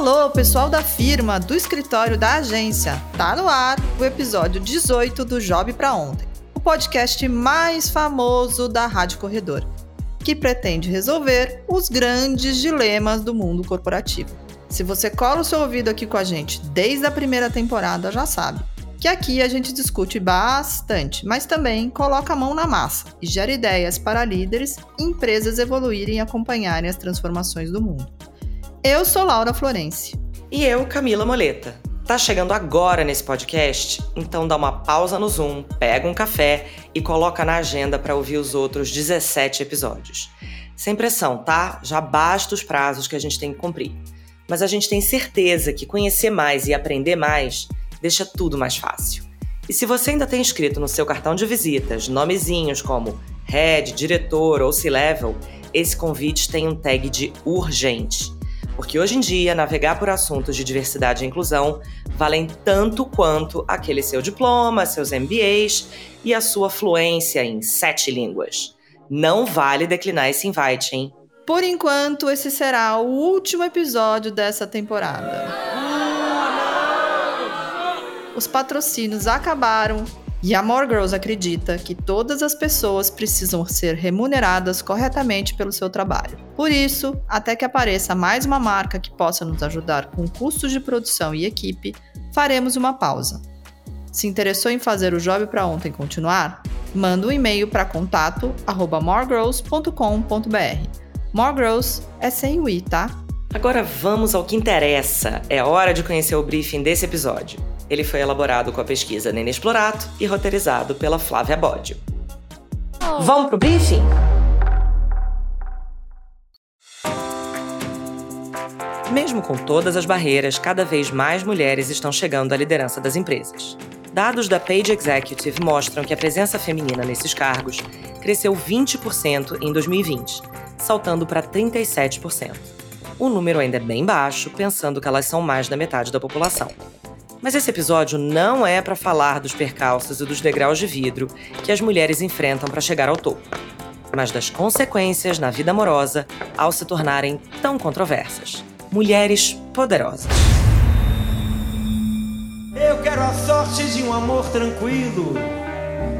Alô, pessoal da firma, do escritório da agência. Tá no ar o episódio 18 do Job para ontem, o podcast mais famoso da Rádio Corredor, que pretende resolver os grandes dilemas do mundo corporativo. Se você cola o seu ouvido aqui com a gente desde a primeira temporada, já sabe que aqui a gente discute bastante, mas também coloca a mão na massa e gera ideias para líderes e empresas evoluírem e acompanharem as transformações do mundo. Eu sou Laura Florence. E eu, Camila Moleta. Tá chegando agora nesse podcast? Então dá uma pausa no Zoom, pega um café e coloca na agenda para ouvir os outros 17 episódios. Sem pressão, tá? Já basta os prazos que a gente tem que cumprir. Mas a gente tem certeza que conhecer mais e aprender mais deixa tudo mais fácil. E se você ainda tem escrito no seu cartão de visitas nomezinhos como Head, Diretor ou C-Level, esse convite tem um tag de urgente. Porque hoje em dia, navegar por assuntos de diversidade e inclusão valem tanto quanto aquele seu diploma, seus MBAs e a sua fluência em sete línguas. Não vale declinar esse invite, hein? Por enquanto, esse será o último episódio dessa temporada os patrocínios acabaram e a More Girls acredita que todas as pessoas precisam ser remuneradas corretamente pelo seu trabalho. Por isso, até que apareça mais uma marca que possa nos ajudar com custos de produção e equipe, faremos uma pausa. Se interessou em fazer o job para ontem continuar? Manda um e-mail para contato@moregirls.com.br. More Girls é sem o i, tá? Agora vamos ao que interessa. É hora de conhecer o briefing desse episódio. Ele foi elaborado com a pesquisa Nene Explorato e roteirizado pela Flávia Bódio. Oh. Vamos pro briefing? Mesmo com todas as barreiras, cada vez mais mulheres estão chegando à liderança das empresas. Dados da Page Executive mostram que a presença feminina nesses cargos cresceu 20% em 2020, saltando para 37%. O número ainda é bem baixo, pensando que elas são mais da metade da população. Mas esse episódio não é para falar dos percalços e dos degraus de vidro que as mulheres enfrentam para chegar ao topo, mas das consequências na vida amorosa ao se tornarem tão controversas. Mulheres poderosas. Eu quero a sorte de um amor tranquilo,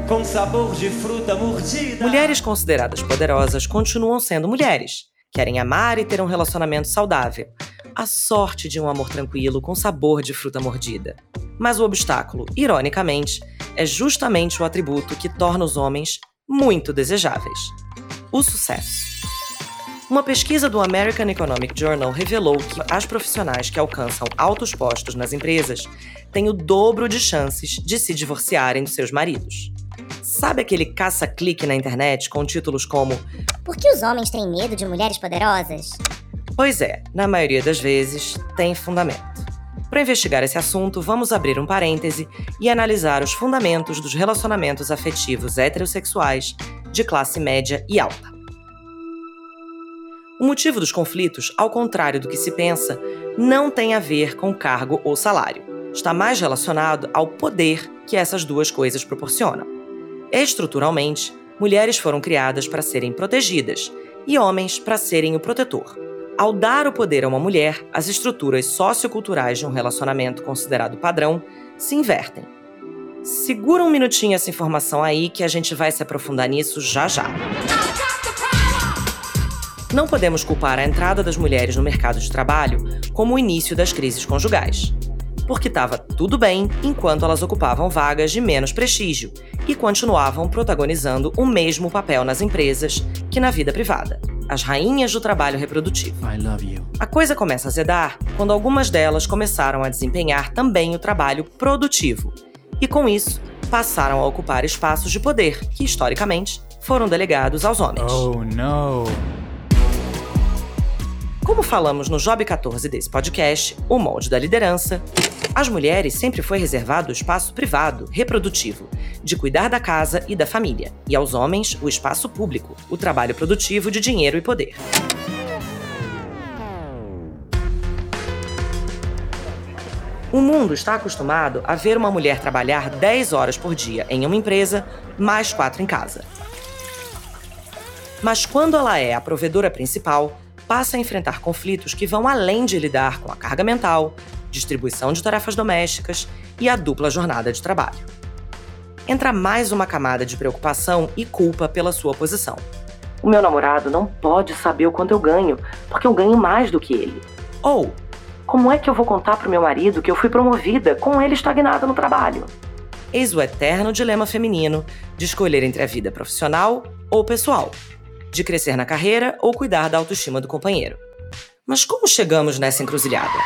com sabor de fruta mordida. Mulheres consideradas poderosas continuam sendo mulheres. Querem amar e ter um relacionamento saudável, a sorte de um amor tranquilo com sabor de fruta mordida. Mas o obstáculo, ironicamente, é justamente o atributo que torna os homens muito desejáveis: o sucesso. Uma pesquisa do American Economic Journal revelou que as profissionais que alcançam altos postos nas empresas têm o dobro de chances de se divorciarem dos seus maridos. Sabe aquele caça-clique na internet com títulos como Por que os homens têm medo de mulheres poderosas? Pois é, na maioria das vezes tem fundamento. Para investigar esse assunto, vamos abrir um parêntese e analisar os fundamentos dos relacionamentos afetivos heterossexuais de classe média e alta. O motivo dos conflitos, ao contrário do que se pensa, não tem a ver com cargo ou salário. Está mais relacionado ao poder que essas duas coisas proporcionam. Estruturalmente, mulheres foram criadas para serem protegidas e homens para serem o protetor. Ao dar o poder a uma mulher, as estruturas socioculturais de um relacionamento considerado padrão se invertem. Segura um minutinho essa informação aí que a gente vai se aprofundar nisso já já. Não podemos culpar a entrada das mulheres no mercado de trabalho como o início das crises conjugais. Porque estava tudo bem enquanto elas ocupavam vagas de menos prestígio e continuavam protagonizando o mesmo papel nas empresas que na vida privada as rainhas do trabalho reprodutivo. A coisa começa a azedar quando algumas delas começaram a desempenhar também o trabalho produtivo. E com isso, passaram a ocupar espaços de poder que, historicamente, foram delegados aos homens. Oh, não! Como falamos no Job 14 desse podcast, o molde da liderança, às mulheres sempre foi reservado o espaço privado, reprodutivo, de cuidar da casa e da família, e aos homens o espaço público, o trabalho produtivo de dinheiro e poder. O mundo está acostumado a ver uma mulher trabalhar 10 horas por dia em uma empresa, mais 4 em casa. Mas quando ela é a provedora principal, passa a enfrentar conflitos que vão além de lidar com a carga mental, distribuição de tarefas domésticas e a dupla jornada de trabalho. Entra mais uma camada de preocupação e culpa pela sua posição. O meu namorado não pode saber o quanto eu ganho, porque eu ganho mais do que ele. Ou, como é que eu vou contar pro meu marido que eu fui promovida com ele estagnada no trabalho? Eis o eterno dilema feminino de escolher entre a vida profissional ou pessoal, de crescer na carreira ou cuidar da autoestima do companheiro. Mas como chegamos nessa encruzilhada?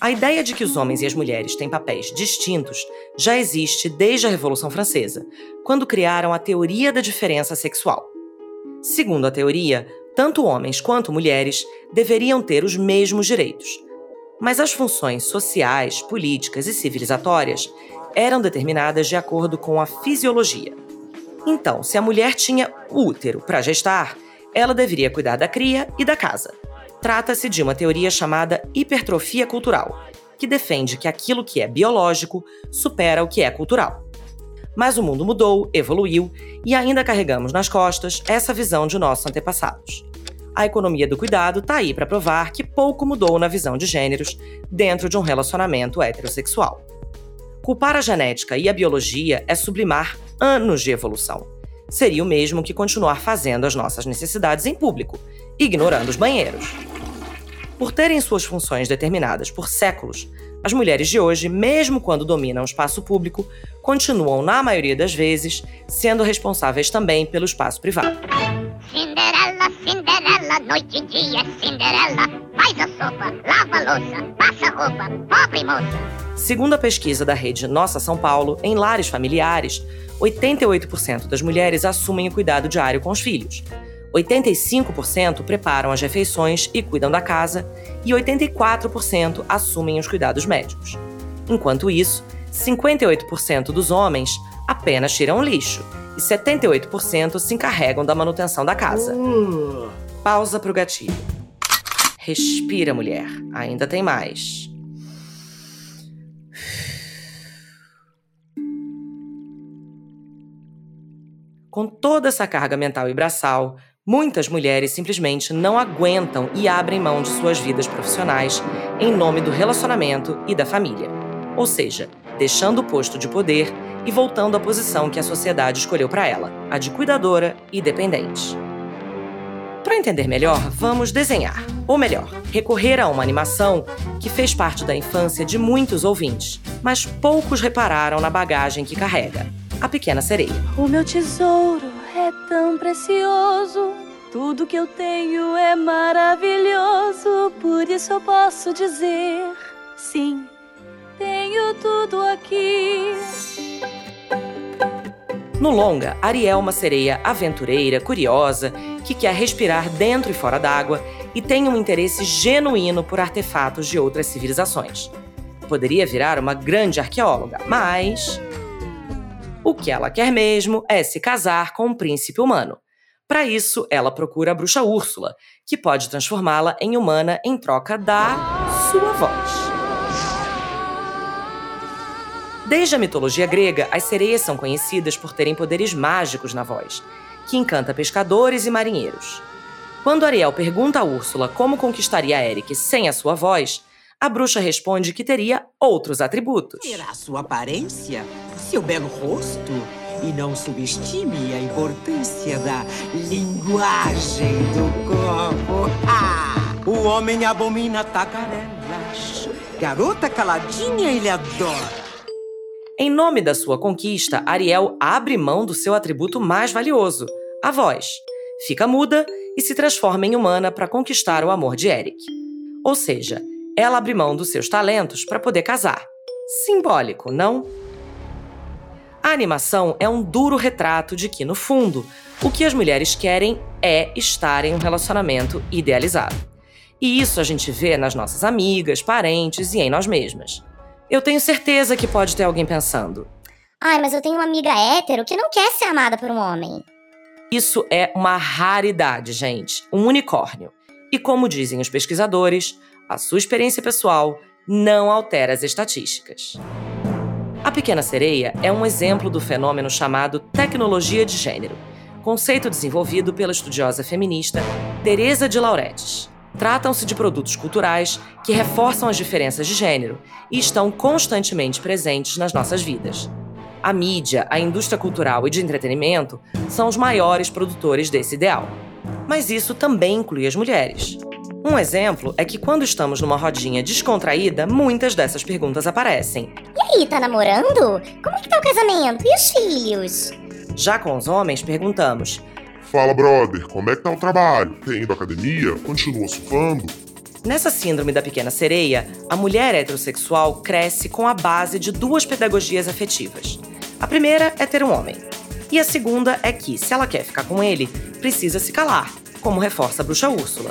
A ideia de que os homens e as mulheres têm papéis distintos já existe desde a Revolução Francesa, quando criaram a teoria da diferença sexual. Segundo a teoria, tanto homens quanto mulheres deveriam ter os mesmos direitos. Mas as funções sociais, políticas e civilizatórias eram determinadas de acordo com a fisiologia. Então, se a mulher tinha útero para gestar, ela deveria cuidar da cria e da casa. Trata-se de uma teoria chamada hipertrofia cultural, que defende que aquilo que é biológico supera o que é cultural. Mas o mundo mudou, evoluiu e ainda carregamos nas costas essa visão de nossos antepassados. A economia do cuidado está aí para provar que pouco mudou na visão de gêneros dentro de um relacionamento heterossexual. Culpar a genética e a biologia é sublimar anos de evolução. Seria o mesmo que continuar fazendo as nossas necessidades em público, ignorando os banheiros. Por terem suas funções determinadas por séculos, as mulheres de hoje, mesmo quando dominam o espaço público, continuam, na maioria das vezes, sendo responsáveis também pelo espaço privado. Cinderela, Cinderela, noite e dia, Cinderela, faz a sopa, lava a louça, passa a roupa, pobre moça. Segundo a pesquisa da rede Nossa São Paulo, em lares familiares, 88% das mulheres assumem o cuidado diário com os filhos. 85% preparam as refeições e cuidam da casa, e 84% assumem os cuidados médicos. Enquanto isso, 58% dos homens apenas tiram lixo e 78% se encarregam da manutenção da casa. Uh. Pausa pro gatilho. Respira, mulher. Ainda tem mais. Com toda essa carga mental e braçal, muitas mulheres simplesmente não aguentam e abrem mão de suas vidas profissionais em nome do relacionamento e da família. Ou seja, deixando o posto de poder e voltando à posição que a sociedade escolheu para ela, a de cuidadora e dependente. Para entender melhor, vamos desenhar, ou melhor, recorrer a uma animação que fez parte da infância de muitos ouvintes, mas poucos repararam na bagagem que carrega a Pequena Sereia. O meu tesouro é tão precioso, tudo que eu tenho é maravilhoso, por isso eu posso dizer: sim, tenho tudo aqui. No longa, Ariel é uma sereia aventureira, curiosa, que quer respirar dentro e fora d'água e tem um interesse genuíno por artefatos de outras civilizações. Poderia virar uma grande arqueóloga, mas o que ela quer mesmo é se casar com um príncipe humano. Para isso, ela procura a bruxa Úrsula, que pode transformá-la em humana em troca da sua voz. Desde a mitologia grega, as sereias são conhecidas por terem poderes mágicos na voz, que encanta pescadores e marinheiros. Quando Ariel pergunta a Úrsula como conquistaria Eric sem a sua voz, a bruxa responde que teria outros atributos. Terá sua aparência, seu belo rosto. E não subestime a importância da linguagem do corpo. Ah! O homem abomina tacarelas. Garota caladinha ele adora. Em nome da sua conquista, Ariel abre mão do seu atributo mais valioso, a voz. Fica muda e se transforma em humana para conquistar o amor de Eric. Ou seja, ela abre mão dos seus talentos para poder casar. Simbólico, não? A animação é um duro retrato de que, no fundo, o que as mulheres querem é estar em um relacionamento idealizado. E isso a gente vê nas nossas amigas, parentes e em nós mesmas. Eu tenho certeza que pode ter alguém pensando: Ai, mas eu tenho uma amiga hétero que não quer ser amada por um homem. Isso é uma raridade, gente, um unicórnio. E como dizem os pesquisadores, a sua experiência pessoal não altera as estatísticas. A Pequena Sereia é um exemplo do fenômeno chamado tecnologia de gênero, conceito desenvolvido pela estudiosa feminista Teresa de Lauretis. Tratam-se de produtos culturais que reforçam as diferenças de gênero e estão constantemente presentes nas nossas vidas. A mídia, a indústria cultural e de entretenimento são os maiores produtores desse ideal. Mas isso também inclui as mulheres. Um exemplo é que quando estamos numa rodinha descontraída, muitas dessas perguntas aparecem. E aí, tá namorando? Como é que tá o casamento? E os filhos? Já com os homens, perguntamos: Fala, brother, como é que tá o trabalho? Tem ido à academia? Continua surfando? Nessa síndrome da pequena sereia, a mulher heterossexual cresce com a base de duas pedagogias afetivas. A primeira é ter um homem. E a segunda é que, se ela quer ficar com ele, precisa se calar, como reforça a bruxa Úrsula.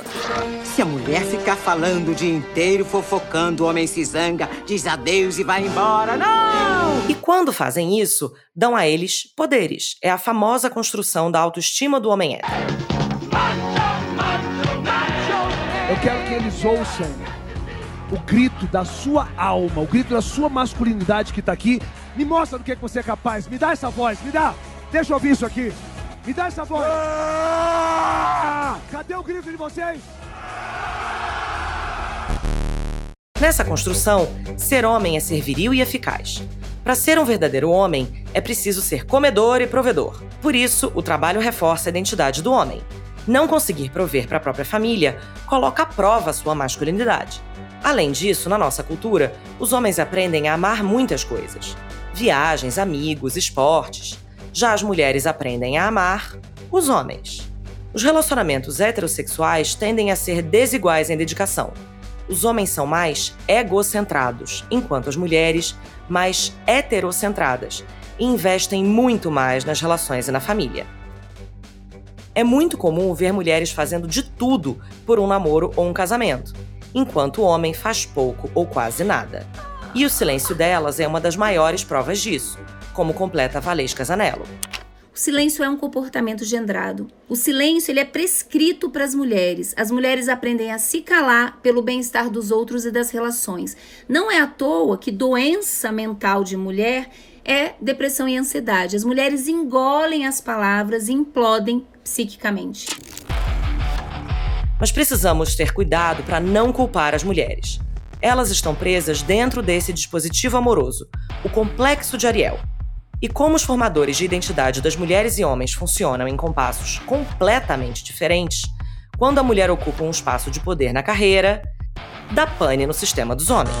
Se a mulher ficar falando o dia inteiro, fofocando, o homem se zanga, diz adeus e vai embora. Não! E quando fazem isso, dão a eles poderes. É a famosa construção da autoestima do homem hétero. Eu quero que eles ouçam o grito da sua alma, o grito da sua masculinidade que está aqui. Me mostra do que, que você é capaz. Me dá essa voz, me dá. Deixa eu ouvir isso aqui. Me dá essa voz. Ah! Grito de vocês? Nessa construção, ser homem é ser viril e eficaz. Para ser um verdadeiro homem, é preciso ser comedor e provedor. Por isso, o trabalho reforça a identidade do homem. Não conseguir prover para a própria família coloca à prova sua masculinidade. Além disso, na nossa cultura, os homens aprendem a amar muitas coisas: viagens, amigos, esportes. Já as mulheres aprendem a amar os homens. Os relacionamentos heterossexuais tendem a ser desiguais em dedicação. Os homens são mais egocentrados, enquanto as mulheres mais heterocentradas e investem muito mais nas relações e na família. É muito comum ver mulheres fazendo de tudo por um namoro ou um casamento, enquanto o homem faz pouco ou quase nada. E o silêncio delas é uma das maiores provas disso, como completa Valesca Zanello. O silêncio é um comportamento gendrado. O silêncio ele é prescrito para as mulheres. As mulheres aprendem a se calar pelo bem-estar dos outros e das relações. Não é à toa que doença mental de mulher é depressão e ansiedade. As mulheres engolem as palavras e implodem psiquicamente. Mas precisamos ter cuidado para não culpar as mulheres. Elas estão presas dentro desse dispositivo amoroso, o complexo de Ariel. E como os formadores de identidade das mulheres e homens funcionam em compassos completamente diferentes, quando a mulher ocupa um espaço de poder na carreira, dá pane no sistema dos homens.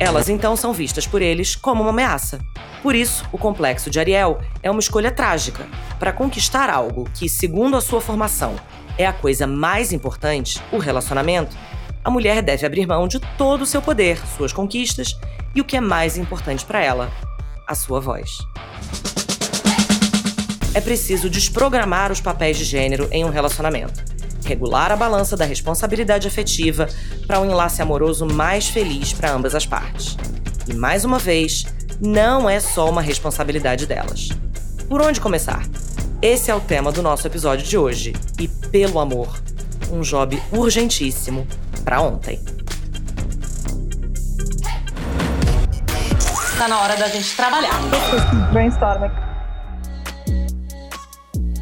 Elas então são vistas por eles como uma ameaça. Por isso, o complexo de Ariel é uma escolha trágica. Para conquistar algo que, segundo a sua formação, é a coisa mais importante, o relacionamento, a mulher deve abrir mão de todo o seu poder, suas conquistas e o que é mais importante para ela, a sua voz. É preciso desprogramar os papéis de gênero em um relacionamento, regular a balança da responsabilidade afetiva para um enlace amoroso mais feliz para ambas as partes. E mais uma vez, não é só uma responsabilidade delas. Por onde começar? Esse é o tema do nosso episódio de hoje. E pelo amor, um job urgentíssimo para ontem. Tá na hora da gente trabalhar. Brainstorming.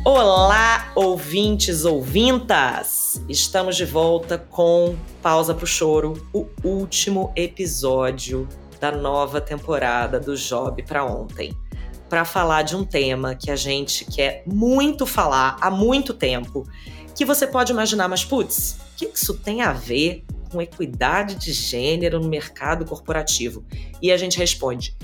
Olá, ouvintes, ouvintas! Estamos de volta com Pausa pro Choro, o último episódio da nova temporada do Job para ontem, para falar de um tema que a gente quer muito falar há muito tempo, que você pode imaginar, mas putz, o que isso tem a ver com equidade de gênero no mercado corporativo? E a gente responde: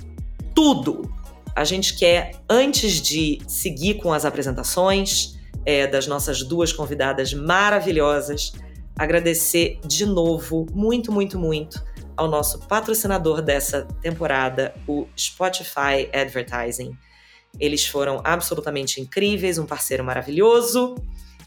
tudo! A gente quer, antes de seguir com as apresentações é, das nossas duas convidadas maravilhosas, agradecer de novo, muito, muito, muito, ao nosso patrocinador dessa temporada, o Spotify Advertising. Eles foram absolutamente incríveis, um parceiro maravilhoso.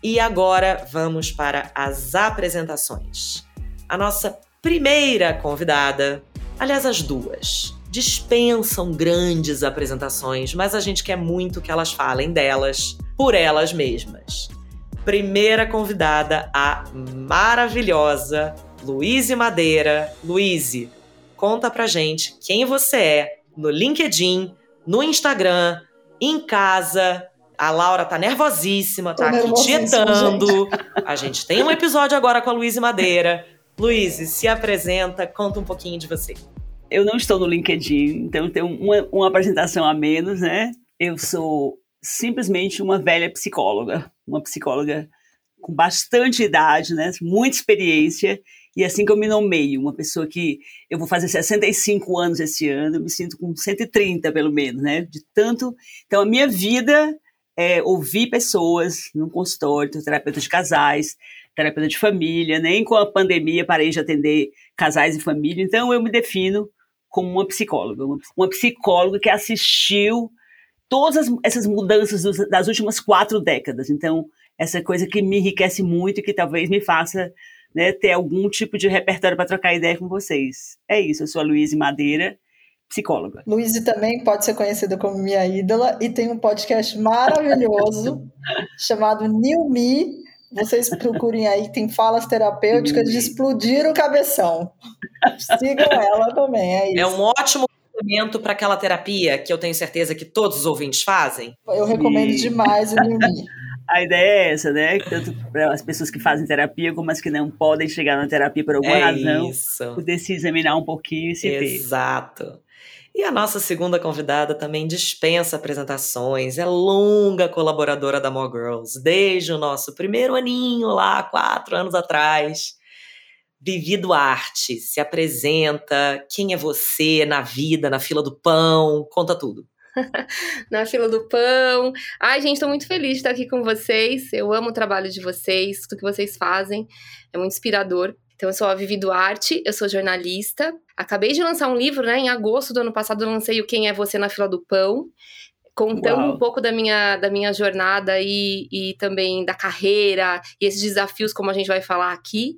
E agora vamos para as apresentações a nossa primeira convidada, aliás, as duas, dispensam grandes apresentações, mas a gente quer muito que elas falem delas por elas mesmas. Primeira convidada, a maravilhosa Luíse Madeira. Luíse, conta pra gente quem você é no LinkedIn, no Instagram, em casa, A Laura tá nervosíssima, tá aqui tietando. A gente tem um episódio agora com a Luísa Madeira. Luiz, se apresenta, conta um pouquinho de você. Eu não estou no LinkedIn, então tenho uma, uma apresentação a menos, né? Eu sou simplesmente uma velha psicóloga, uma psicóloga com bastante idade, né? Muita experiência e assim que eu me nomeio, uma pessoa que eu vou fazer 65 anos esse ano, eu me sinto com 130 pelo menos, né? De tanto. Então a minha vida é ouvir pessoas no consultório, terapeuta de casais, terapeuta de família, nem com a pandemia parei de atender casais e família, então eu me defino como uma psicóloga, uma psicóloga que assistiu todas essas mudanças das últimas quatro décadas. Então, essa coisa que me enriquece muito e que talvez me faça né, ter algum tipo de repertório para trocar ideia com vocês. É isso, eu sou a Luísa Madeira, psicóloga. Luísa também pode ser conhecida como minha ídola e tem um podcast maravilhoso chamado New Me. Vocês procurem aí, tem falas terapêuticas de explodir o cabeção. Sigam ela também, é isso. É um ótimo complemento para aquela terapia que eu tenho certeza que todos os ouvintes fazem. Eu recomendo e... demais o Me. A ideia é essa, né? Tanto para as pessoas que fazem terapia como as que não podem chegar na terapia por alguma é razão, isso. poder se examinar um pouquinho e se Exato. ver. E a nossa segunda convidada também dispensa apresentações, é longa colaboradora da More Girls, desde o nosso primeiro aninho lá, quatro anos atrás. Vivi Duarte, se apresenta, quem é você na vida, na fila do pão, conta tudo. na fila do pão. Ai, gente, estou muito feliz de estar aqui com vocês. Eu amo o trabalho de vocês, tudo que vocês fazem. É muito inspirador. Então, eu sou a Vivi Duarte, eu sou jornalista. Acabei de lançar um livro, né? Em agosto do ano passado, eu lancei o Quem é Você na Fila do Pão contando Uau. um pouco da minha, da minha jornada e, e também da carreira e esses desafios, como a gente vai falar aqui.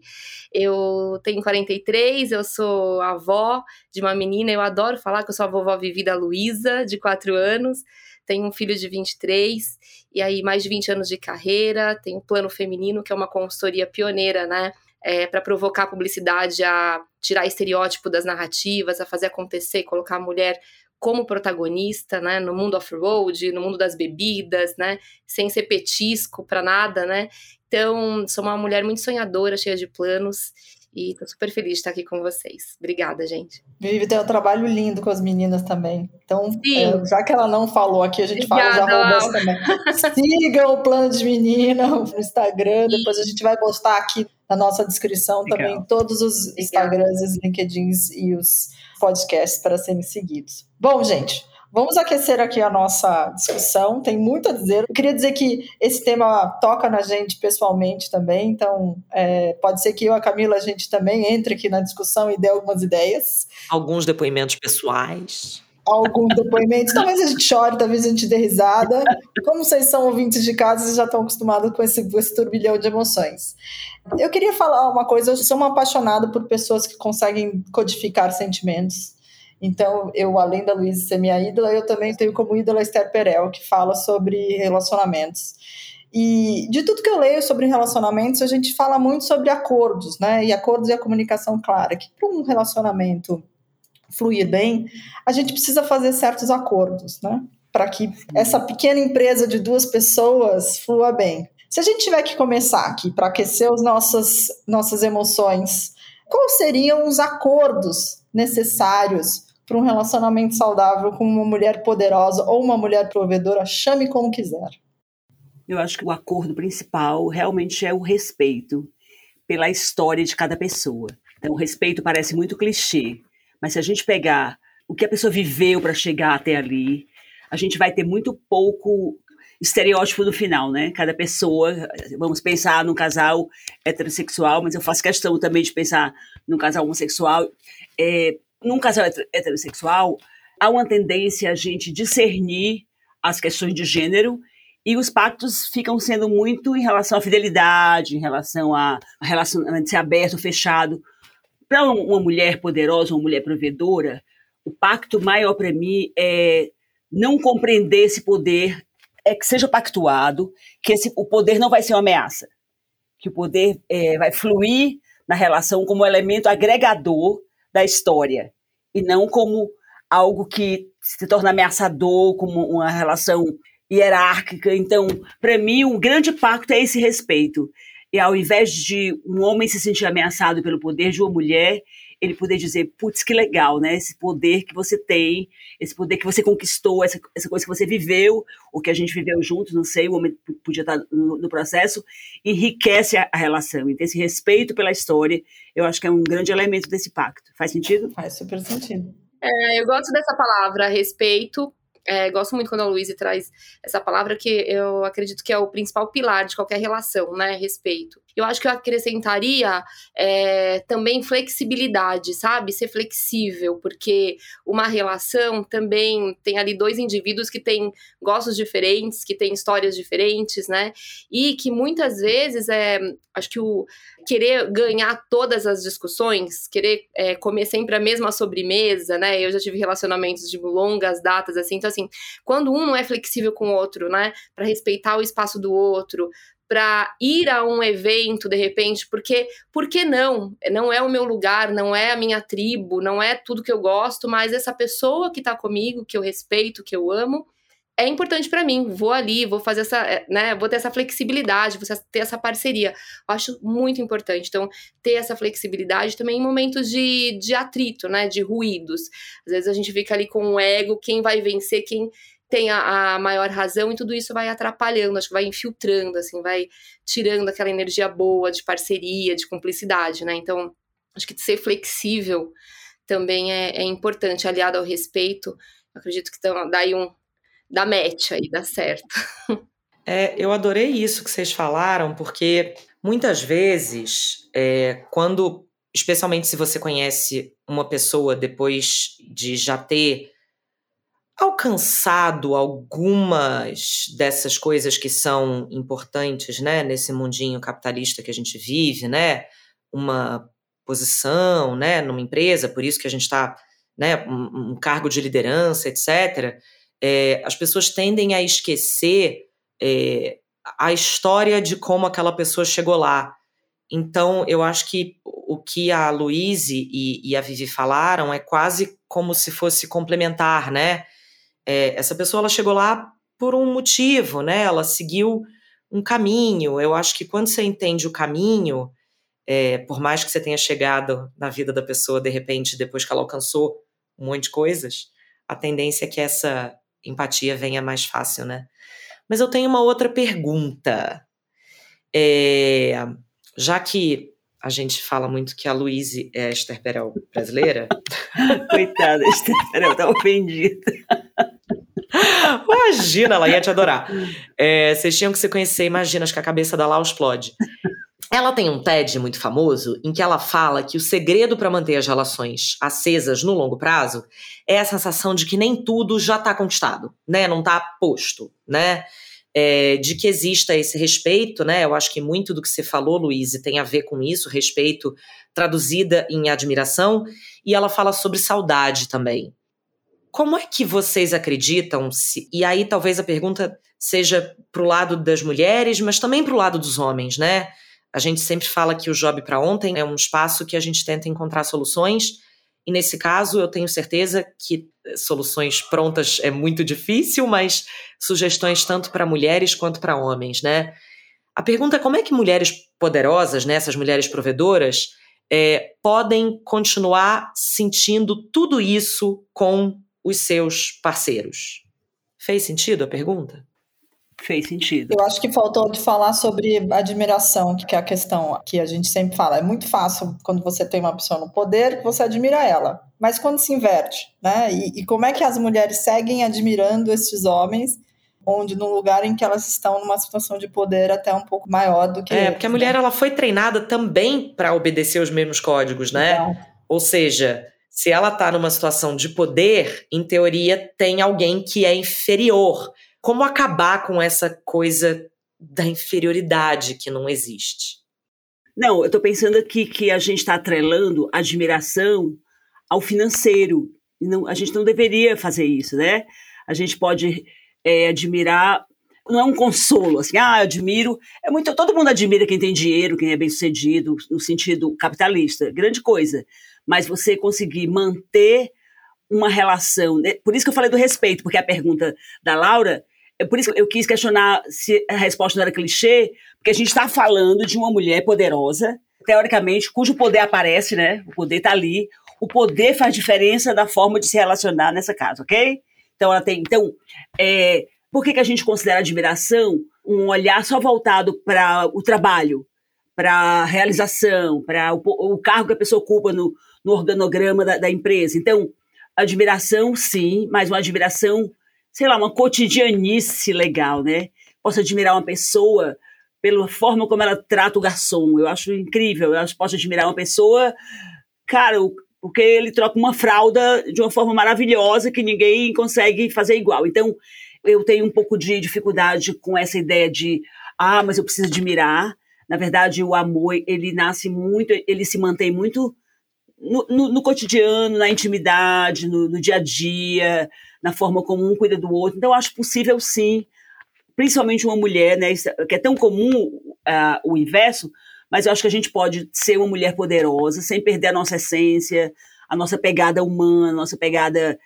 Eu tenho 43, eu sou avó de uma menina, eu adoro falar que eu sou a vovó vivida Luísa, de 4 anos. Tenho um filho de 23, e aí mais de 20 anos de carreira. Tenho Plano Feminino, que é uma consultoria pioneira, né? É, para provocar a publicidade a tirar estereótipo das narrativas, a fazer acontecer, colocar a mulher como protagonista, né, no mundo off-road, no mundo das bebidas, né, sem ser petisco para nada, né. Então, sou uma mulher muito sonhadora, cheia de planos e tô super feliz de estar aqui com vocês. Obrigada, gente. Vivi tem um trabalho lindo com as meninas também. Então, é, já que ela não falou aqui, a gente Obrigada, fala os arrobas também. Sigam o Plano de Menina no Instagram. Depois a gente vai postar aqui na nossa descrição Legal. também todos os Instagrams, os LinkedIns e os podcasts para serem seguidos. Bom, gente, Vamos aquecer aqui a nossa discussão, tem muito a dizer. Eu queria dizer que esse tema toca na gente pessoalmente também, então é, pode ser que eu e a Camila, a gente também entre aqui na discussão e dê algumas ideias. Alguns depoimentos pessoais. Alguns depoimentos, talvez a gente chore, talvez a gente dê risada. Como vocês são ouvintes de casa, vocês já estão acostumados com esse, esse turbilhão de emoções. Eu queria falar uma coisa, eu sou uma apaixonada por pessoas que conseguem codificar sentimentos então, eu, além da Luísa ser minha ídola, eu também tenho como ídola a Esther Perel, que fala sobre relacionamentos. E de tudo que eu leio sobre relacionamentos, a gente fala muito sobre acordos, né? E acordos e a comunicação clara, que para um relacionamento fluir bem, a gente precisa fazer certos acordos, né? Para que essa pequena empresa de duas pessoas flua bem. Se a gente tiver que começar aqui para aquecer as nossas, nossas emoções, quais seriam os acordos necessários para um relacionamento saudável com uma mulher poderosa ou uma mulher provedora, chame como quiser. Eu acho que o acordo principal realmente é o respeito pela história de cada pessoa. Então, o respeito parece muito clichê, mas se a gente pegar o que a pessoa viveu para chegar até ali, a gente vai ter muito pouco estereótipo no final, né? Cada pessoa, vamos pensar num casal heterossexual, mas eu faço questão também de pensar num casal homossexual. É, num casal heterossexual, há uma tendência a gente discernir as questões de gênero e os pactos ficam sendo muito em relação à fidelidade, em relação a, relacionamento ser aberto, fechado. Para uma mulher poderosa, uma mulher provedora, o pacto maior para mim é não compreender esse poder, é que seja pactuado, que esse, o poder não vai ser uma ameaça, que o poder é, vai fluir na relação como elemento agregador da história e não como algo que se torna ameaçador, como uma relação hierárquica. Então, para mim, um grande pacto é esse respeito. E ao invés de um homem se sentir ameaçado pelo poder de uma mulher, ele poder dizer, putz, que legal, né? Esse poder que você tem, esse poder que você conquistou, essa, essa coisa que você viveu, o que a gente viveu juntos, não sei, o homem podia estar no, no processo, enriquece a, a, relação. Então, esse respeito pela história, eu acho que é um grande elemento desse pacto. Faz sentido? Faz super sentido. É, eu gosto dessa palavra, respeito, é, gosto muito quando a Luísa traz essa palavra, que eu acredito que é o principal pilar de qualquer relação, né? Respeito. Eu acho que eu acrescentaria é, também flexibilidade, sabe? Ser flexível, porque uma relação também tem ali dois indivíduos que têm gostos diferentes, que têm histórias diferentes, né? E que muitas vezes é. Acho que o querer ganhar todas as discussões, querer é, comer sempre a mesma sobremesa, né? Eu já tive relacionamentos de longas datas, assim, então assim, quando um não é flexível com o outro, né? Para respeitar o espaço do outro, para ir a um evento de repente, porque por que não? Não é o meu lugar, não é a minha tribo, não é tudo que eu gosto, mas essa pessoa que está comigo, que eu respeito, que eu amo, é importante para mim. Vou ali, vou fazer essa, é, né, vou ter essa flexibilidade, vou ter essa parceria. Eu acho muito importante. Então, ter essa flexibilidade também em momentos de, de atrito, né, de ruídos. Às vezes a gente fica ali com o ego, quem vai vencer, quem tem a, a, maior razão e tudo isso vai atrapalhando, acho que vai infiltrando, assim, vai tirando aquela energia boa de parceria, de cumplicidade, né? Então, acho que ser flexível também é, é importante, aliado ao respeito. acredito que então, daí um dá match aí, dá certo. É, eu adorei isso que vocês falaram, porque muitas vezes, é, quando, especialmente se você conhece uma pessoa depois de já ter alcançado algumas dessas coisas que são importantes, né, nesse mundinho capitalista que a gente vive, né, uma posição, né, numa empresa, por isso que a gente está, né, um, um, cargo de liderança, etc. É, as pessoas tendem a esquecer é, a história de como aquela pessoa chegou lá. Então, eu acho que o que a Luíse e, e a Vivi falaram é quase como se fosse complementar, né? É, essa pessoa ela chegou lá por um motivo, né? Ela seguiu um caminho. Eu acho que quando você entende o caminho, é, por mais que você tenha chegado na vida da pessoa de repente depois que ela alcançou um monte de coisas, a tendência é que essa empatia venha mais fácil, né? Mas eu tenho uma outra pergunta. É, já que a gente fala muito que a Luíse é a Esther Perel brasileira. Coitada, Esther Perel tá ofendida. Imagina, ela ia te adorar. É, vocês tinham que se conhecer, imagina, acho que a cabeça da Lau explode. Ela tem um TED muito famoso em que ela fala que o segredo para manter as relações acesas no longo prazo é a sensação de que nem tudo já está conquistado, né? Não está posto, né? É, de que exista esse respeito, né? Eu acho que muito do que você falou, Luiz, tem a ver com isso, respeito traduzida em admiração, e ela fala sobre saudade também. Como é que vocês acreditam? Se, e aí talvez a pergunta seja para o lado das mulheres, mas também para o lado dos homens, né? A gente sempre fala que o Job para Ontem é um espaço que a gente tenta encontrar soluções, e nesse caso eu tenho certeza que soluções prontas é muito difícil, mas sugestões tanto para mulheres quanto para homens, né? A pergunta é como é que mulheres poderosas, né, essas mulheres provedoras, é, podem continuar sentindo tudo isso com os seus parceiros. Fez sentido a pergunta? Fez sentido. Eu acho que faltou de falar sobre admiração, que é a questão que a gente sempre fala. É muito fácil quando você tem uma pessoa no poder que você admira ela. Mas quando se inverte, né? E, e como é que as mulheres seguem admirando esses homens onde no lugar em que elas estão numa situação de poder até um pouco maior do que É, eles, porque a mulher né? ela foi treinada também para obedecer os mesmos códigos, né? Então. Ou seja, se ela está numa situação de poder, em teoria tem alguém que é inferior. Como acabar com essa coisa da inferioridade que não existe? Não, eu estou pensando aqui que a gente está atrelando admiração ao financeiro. Não, a gente não deveria fazer isso, né? A gente pode é, admirar, não é um consolo, assim, ah, eu admiro. É muito, todo mundo admira quem tem dinheiro, quem é bem sucedido, no sentido capitalista, grande coisa mas você conseguir manter uma relação. Né? Por isso que eu falei do respeito, porque a pergunta da Laura É por isso que eu quis questionar se a resposta não era clichê, porque a gente está falando de uma mulher poderosa, teoricamente, cujo poder aparece, né? O poder está ali. O poder faz diferença da forma de se relacionar nessa casa, ok? Então ela tem. Então, é, por que, que a gente considera admiração um olhar só voltado para o trabalho, para a realização, para o, o, cargo que a pessoa ocupa no, no organograma da, da empresa? Então, admiração, sim, mas uma admiração, sei lá, uma cotidianice legal, né? Posso admirar uma pessoa pela forma como ela trata o garçom. Eu acho incrível. Eu posso admirar uma pessoa, cara, porque ele troca uma fralda de uma forma maravilhosa que ninguém consegue fazer igual. Então, eu tenho um pouco de dificuldade com essa ideia de, ah, mas eu preciso admirar. Na verdade, o amor, ele nasce muito, ele se mantém muito no, no, no cotidiano, na intimidade, no, no, dia a dia, na forma como um cuida do outro. Então, acho possível, sim, principalmente uma mulher, né, que é tão comum uh, o inverso, mas eu acho que a gente pode ser uma mulher poderosa sem perder a nossa essência, a nossa pegada humana, a nossa pegada.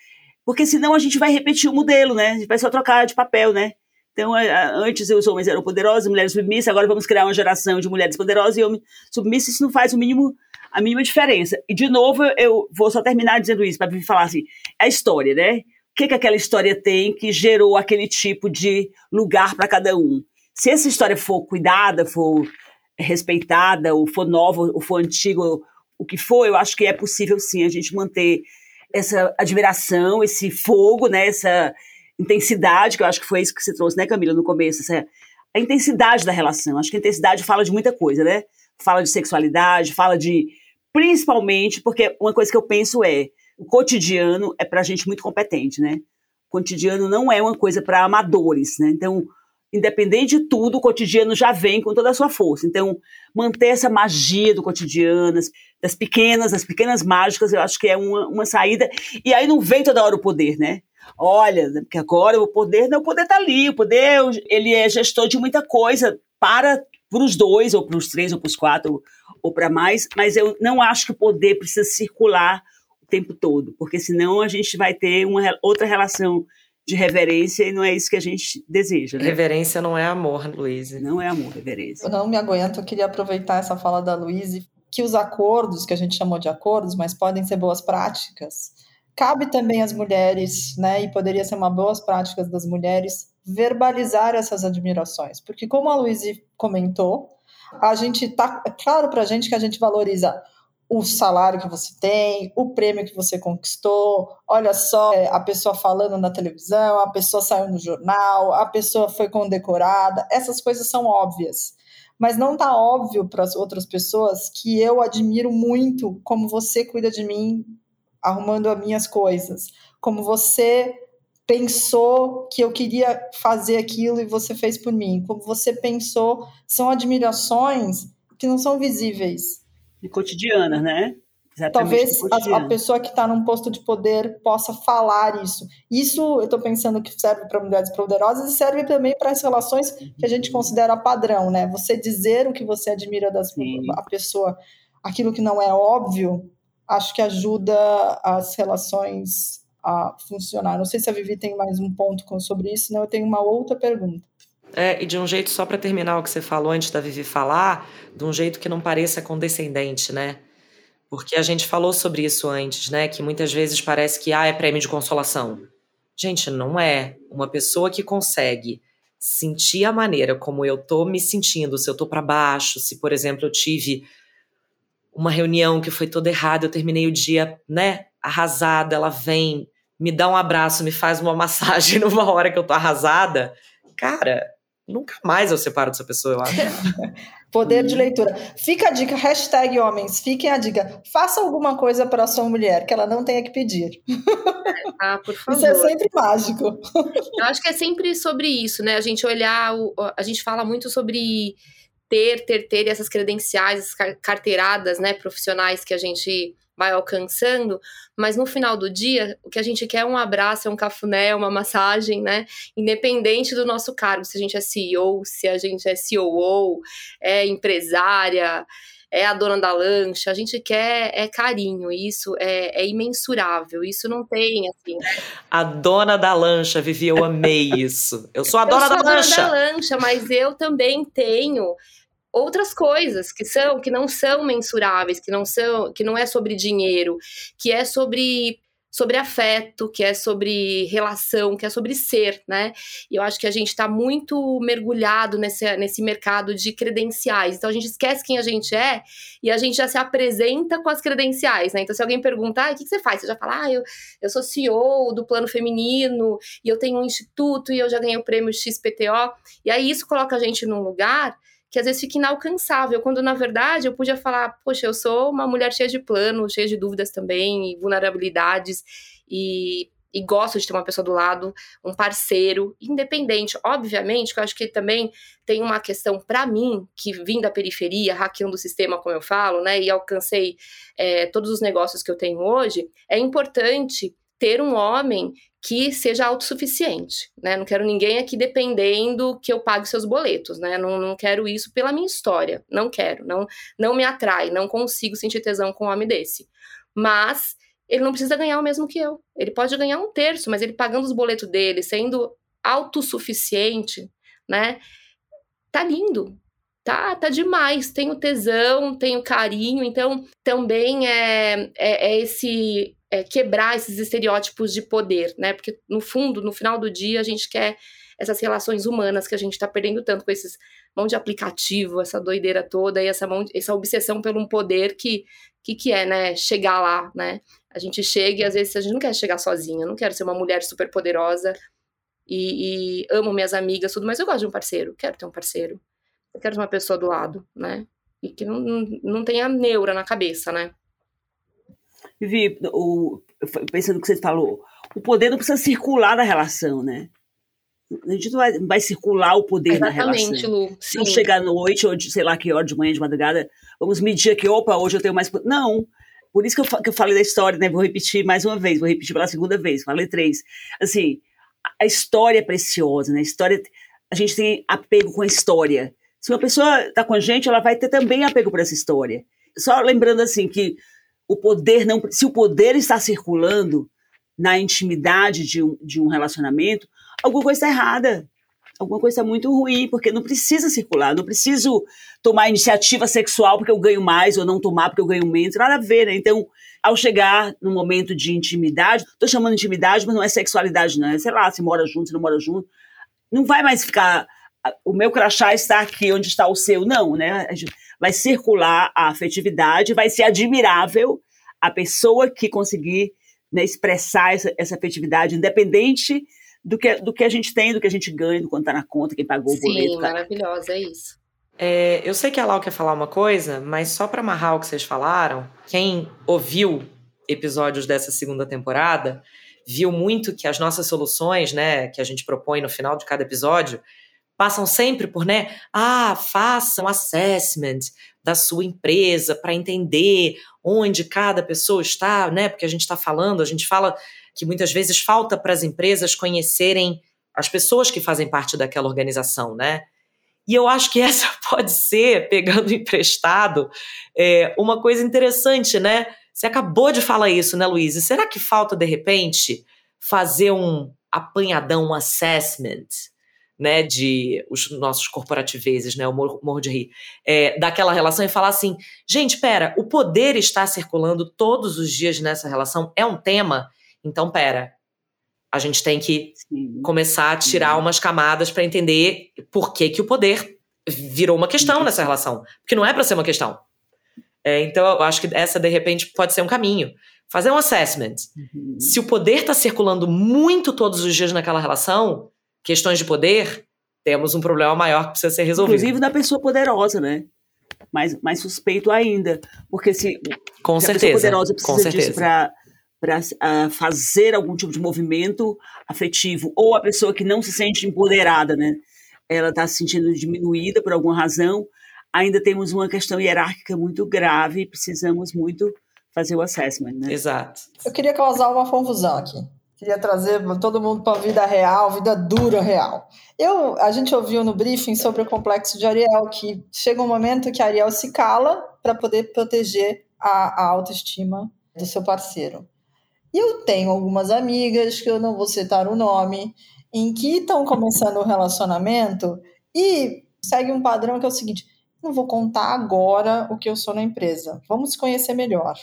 Porque senão a gente vai repetir o modelo, né? A gente vai só trocar de papel, né? Então, antes os homens eram poderosos, mulheres submissas, agora vamos criar uma geração de mulheres poderosas e homens submissos, isso não faz o mínimo a mínima diferença. E, de novo, eu vou só terminar dizendo isso, para falar assim, é a história, né? O que, que aquela história tem que gerou aquele tipo de lugar para cada um? Se essa história for cuidada, for respeitada, ou for nova, ou for antiga, o que for, eu acho que é possível sim a gente manter essa admiração, esse fogo, né, essa intensidade, que eu acho que foi isso que você trouxe, né, Camila, no começo, essa, a intensidade da relação. Acho que a intensidade fala de muita coisa, né? Fala de sexualidade, fala de principalmente porque uma coisa que eu penso é o cotidiano é para gente muito competente, né? O cotidiano não é uma coisa para amadores, né? Então, independente de tudo, o cotidiano já vem com toda a sua força. Então, manter essa magia do cotidiano, das pequenas, das pequenas mágicas, eu acho que é uma, uma saída. E aí não vem toda hora o poder, né? Olha, porque agora o poder, não, o poder tá ali, o poder, ele é gestor de muita coisa para para os dois, ou para os três, ou para os quatro, ou para mais, mas eu não acho que o poder precisa circular o tempo todo, porque senão a gente vai ter uma outra relação de reverência e não é isso que a gente deseja. Né? Reverência não é amor, Luiz. Não é amor, reverência. Eu não me aguento, eu queria aproveitar essa fala da Luiz que os acordos, que a gente chamou de acordos, mas podem ser boas práticas, cabe também às mulheres, né, e poderia ser uma boas práticas das mulheres verbalizar essas admirações, porque como a Luiz comentou, a gente tá é claro para a gente que a gente valoriza o salário que você tem, o prêmio que você conquistou. Olha só, é, a pessoa falando na televisão, a pessoa saiu no jornal, a pessoa foi condecorada. Essas coisas são óbvias. Mas não tá óbvio para as outras pessoas que eu admiro muito como você cuida de mim arrumando as minhas coisas, como você pensou que eu queria fazer aquilo e você fez por mim, como você pensou, são admirações que não são visíveis. E cotidianas, né? Exatamente Talvez a, a, pessoa que está num posto de poder possa falar isso. Isso eu estou pensando que serve para mulheres poderosas e serve também para as relações que a gente considera padrão, né? Você dizer o que você admira das a pessoa, aquilo que não é óbvio, acho que ajuda as relações a funcionar. Não sei se a Vivi tem mais um ponto sobre isso, senão eu tenho uma outra pergunta. É, e de um jeito, só para terminar o que você falou antes da Vivi falar, de um jeito que não pareça condescendente, né? Porque a gente falou sobre isso antes, né? Que muitas vezes parece que ah, é prêmio de consolação. Gente, não é. Uma pessoa que consegue sentir a maneira como eu tô me sentindo, se eu tô para baixo, se, por exemplo, eu tive uma reunião que foi toda errada, eu terminei o dia, né, arrasada, ela vem, me dá um abraço, me faz uma massagem numa hora que eu tô arrasada, cara, nunca mais eu separo dessa pessoa, eu acho. Poder de leitura. Fica a dica, hashtag homens, fiquem a dica. Faça alguma coisa para sua mulher que ela não tenha que pedir. Ah, por favor. Isso é sempre mágico. Eu acho que é sempre sobre isso, né? A gente olhar, a gente fala muito sobre ter, ter, ter essas credenciais, essas carteiradas, né, profissionais que a gente vai alcançando, mas no final do dia, o que a gente quer é um abraço, é um cafuné, uma massagem, né? Independente do nosso cargo, se a gente é CEO, se a gente é COO, é empresária, é a dona da lancha, a gente quer é carinho, isso é, é imensurável, isso não tem, assim. A dona da lancha, Vivi, eu amei isso. Eu sou a dona eu sou da a lancha. dona da lancha, mas eu também tenho outras coisas que são que não são mensuráveis, que não são, que não é sobre dinheiro, que é sobre sobre afeto, que é sobre relação, que é sobre ser, né? E eu acho que a gente está muito mergulhado nesse, nesse mercado de credenciais. Então a gente esquece quem a gente é e a gente já se apresenta com as credenciais, né? Então se alguém perguntar, ah, o que, que você faz? Você já fala, ah, eu, eu sou CEO do Plano Feminino e eu tenho um instituto e eu já ganhei o prêmio XPTO. E aí isso coloca a gente num lugar que às vezes fica inalcançável, quando na verdade eu podia falar, poxa, eu sou uma mulher cheia de planos, cheia de dúvidas também, e vulnerabilidades, e, e gosto de ter uma pessoa do lado, um parceiro, independente. Obviamente, que eu acho que também tem uma questão para mim, que vim da periferia, hackeando o sistema, como eu falo, né, e alcancei é, todos os negócios que eu tenho hoje, é importante ter um homem que seja autossuficiente, né? Não quero ninguém aqui dependendo que eu pague seus boletos, né? Não, não quero isso pela minha história, não quero, não, não me atrai, não consigo sentir tesão com um homem desse. Mas ele não precisa ganhar o mesmo que eu. Ele pode ganhar um terço, mas ele pagando os boletos dele, sendo autossuficiente, né? Tá lindo, tá, tá demais. Tenho tesão, tenho carinho, então também é, é, é esse é, quebrar esses estereótipos de poder, né? Porque no fundo, no final do dia, a gente quer essas relações humanas que a gente está perdendo tanto com esses mão de aplicativo, essa doideira toda e essa mão, essa obsessão pelo um poder que que que é, né? Chegar lá, né? A gente chega e às vezes a gente não quer chegar sozinha, não quero ser uma mulher super poderosa e, e amo minhas amigas tudo, mas eu gosto de um parceiro, quero ter um parceiro, eu quero ter uma pessoa do lado, né? E que não, não, não tenha neura na cabeça, né? Vivi, o, pensando no que você falou, o poder não precisa circular na relação, né? A gente não vai, vai circular o poder Exatamente, na relação. Lu. Se não chegar à noite, ou de, sei lá que hora de manhã, de madrugada, vamos medir aqui, opa, hoje eu tenho mais. Não. Por isso que eu, que eu falei da história, né? Vou repetir mais uma vez, vou repetir pela segunda vez, falei três. Assim, a história é preciosa, né? A história, a gente tem apego com a história. Se uma pessoa está com a gente, ela vai ter também apego por essa história. Só lembrando assim que o poder não. Se o poder está circulando na intimidade de um, de um relacionamento, alguma coisa está errada. Alguma coisa muito ruim, porque não precisa circular, não preciso tomar iniciativa sexual porque eu ganho mais, ou não tomar porque eu ganho menos, nada a ver, né? Então, ao chegar no momento de intimidade, estou chamando de intimidade, mas não é sexualidade, não. É, sei lá, se mora junto, se não mora junto. Não vai mais ficar. O meu crachá está aqui, onde está o seu? Não, né? Vai circular a afetividade, vai ser admirável a pessoa que conseguir né, expressar essa, essa afetividade, independente do que, do que a gente tem, do que a gente ganha, do quanto está na conta, quem pagou o Sim, boleto. Sim, maravilhosa, é isso. É, eu sei que a Lau quer falar uma coisa, mas só para amarrar o que vocês falaram, quem ouviu episódios dessa segunda temporada viu muito que as nossas soluções, né, que a gente propõe no final de cada episódio, passam sempre por, né? Ah, faça um assessment da sua empresa para entender onde cada pessoa está, né? Porque a gente está falando, a gente fala que muitas vezes falta para as empresas conhecerem as pessoas que fazem parte daquela organização, né? E eu acho que essa pode ser, pegando emprestado, é, uma coisa interessante, né? Você acabou de falar isso, né, Luiz? Será que falta, de repente, fazer um apanhadão, um assessment né, de os nossos corporativezes, né, o morro de rir, é, daquela relação e falar assim, gente, pera, o poder está circulando todos os dias nessa relação, é um tema, então pera, a gente tem que Sim. começar a tirar umas camadas para entender por que, que o poder virou uma questão Sim. nessa relação, porque não é para ser uma questão. É, então eu acho que essa de repente pode ser um caminho. Fazer um assessment. Uhum. Se o poder está circulando muito todos os dias naquela relação, questões de poder, temos um problema maior que precisa ser resolvido. Inclusive da pessoa poderosa, né? Mais, mais suspeito ainda. Porque se, com se certeza, a pessoa poderosa precisa disso para para uh, ah, fazer algum tipo de movimento afetivo, ou a pessoa que não se sente empoderada, né? Ela está se sentindo diminuída por alguma razão, ainda temos uma questão hierárquica muito grave e precisamos muito fazer o assessment, né? Exato. Eu queria causar uma confusão aqui. Queria trazer todo mundo para a vida real, vida dura real. Eu, a gente ouviu no briefing sobre o complexo de Ariel que chega um momento que Ariel se cala para poder proteger a, a autoestima do seu parceiro. E eu tenho algumas amigas, que eu não vou citar o nome, em que estão começando o um relacionamento e segue um padrão que é o seguinte: não vou contar agora o que eu sou na empresa. Vamos se conhecer melhor.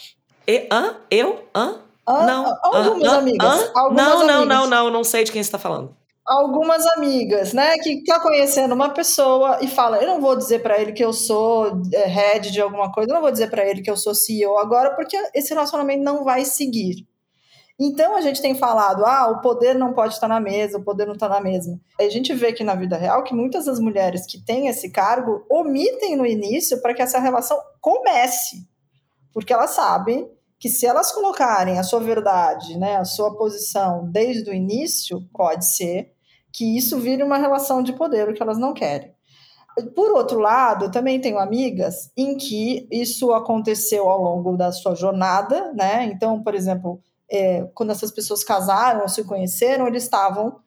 E, hã? Eu? Hã? Ah, não. Algumas amigas. Algumas não, não, amigas. não, não, não sei de quem você está falando. Algumas amigas, né, que tá conhecendo uma pessoa e fala, eu não vou dizer para ele que eu sou é, head de alguma coisa, eu não vou dizer para ele que eu sou CEO agora, porque esse relacionamento não vai seguir. Então a gente tem falado, ah, o poder não pode estar na mesa, o poder não está na mesa. A gente vê que na vida real que muitas das mulheres que têm esse cargo omitem no início para que essa relação comece, porque elas sabem que se elas colocarem a sua verdade, né, a sua posição desde o início, pode ser que isso vire uma relação de poder, o que elas não querem. Por outro lado, também tenho amigas em que isso aconteceu ao longo da sua jornada, né? Então, por exemplo, é, quando essas pessoas casaram ou se conheceram, eles estavam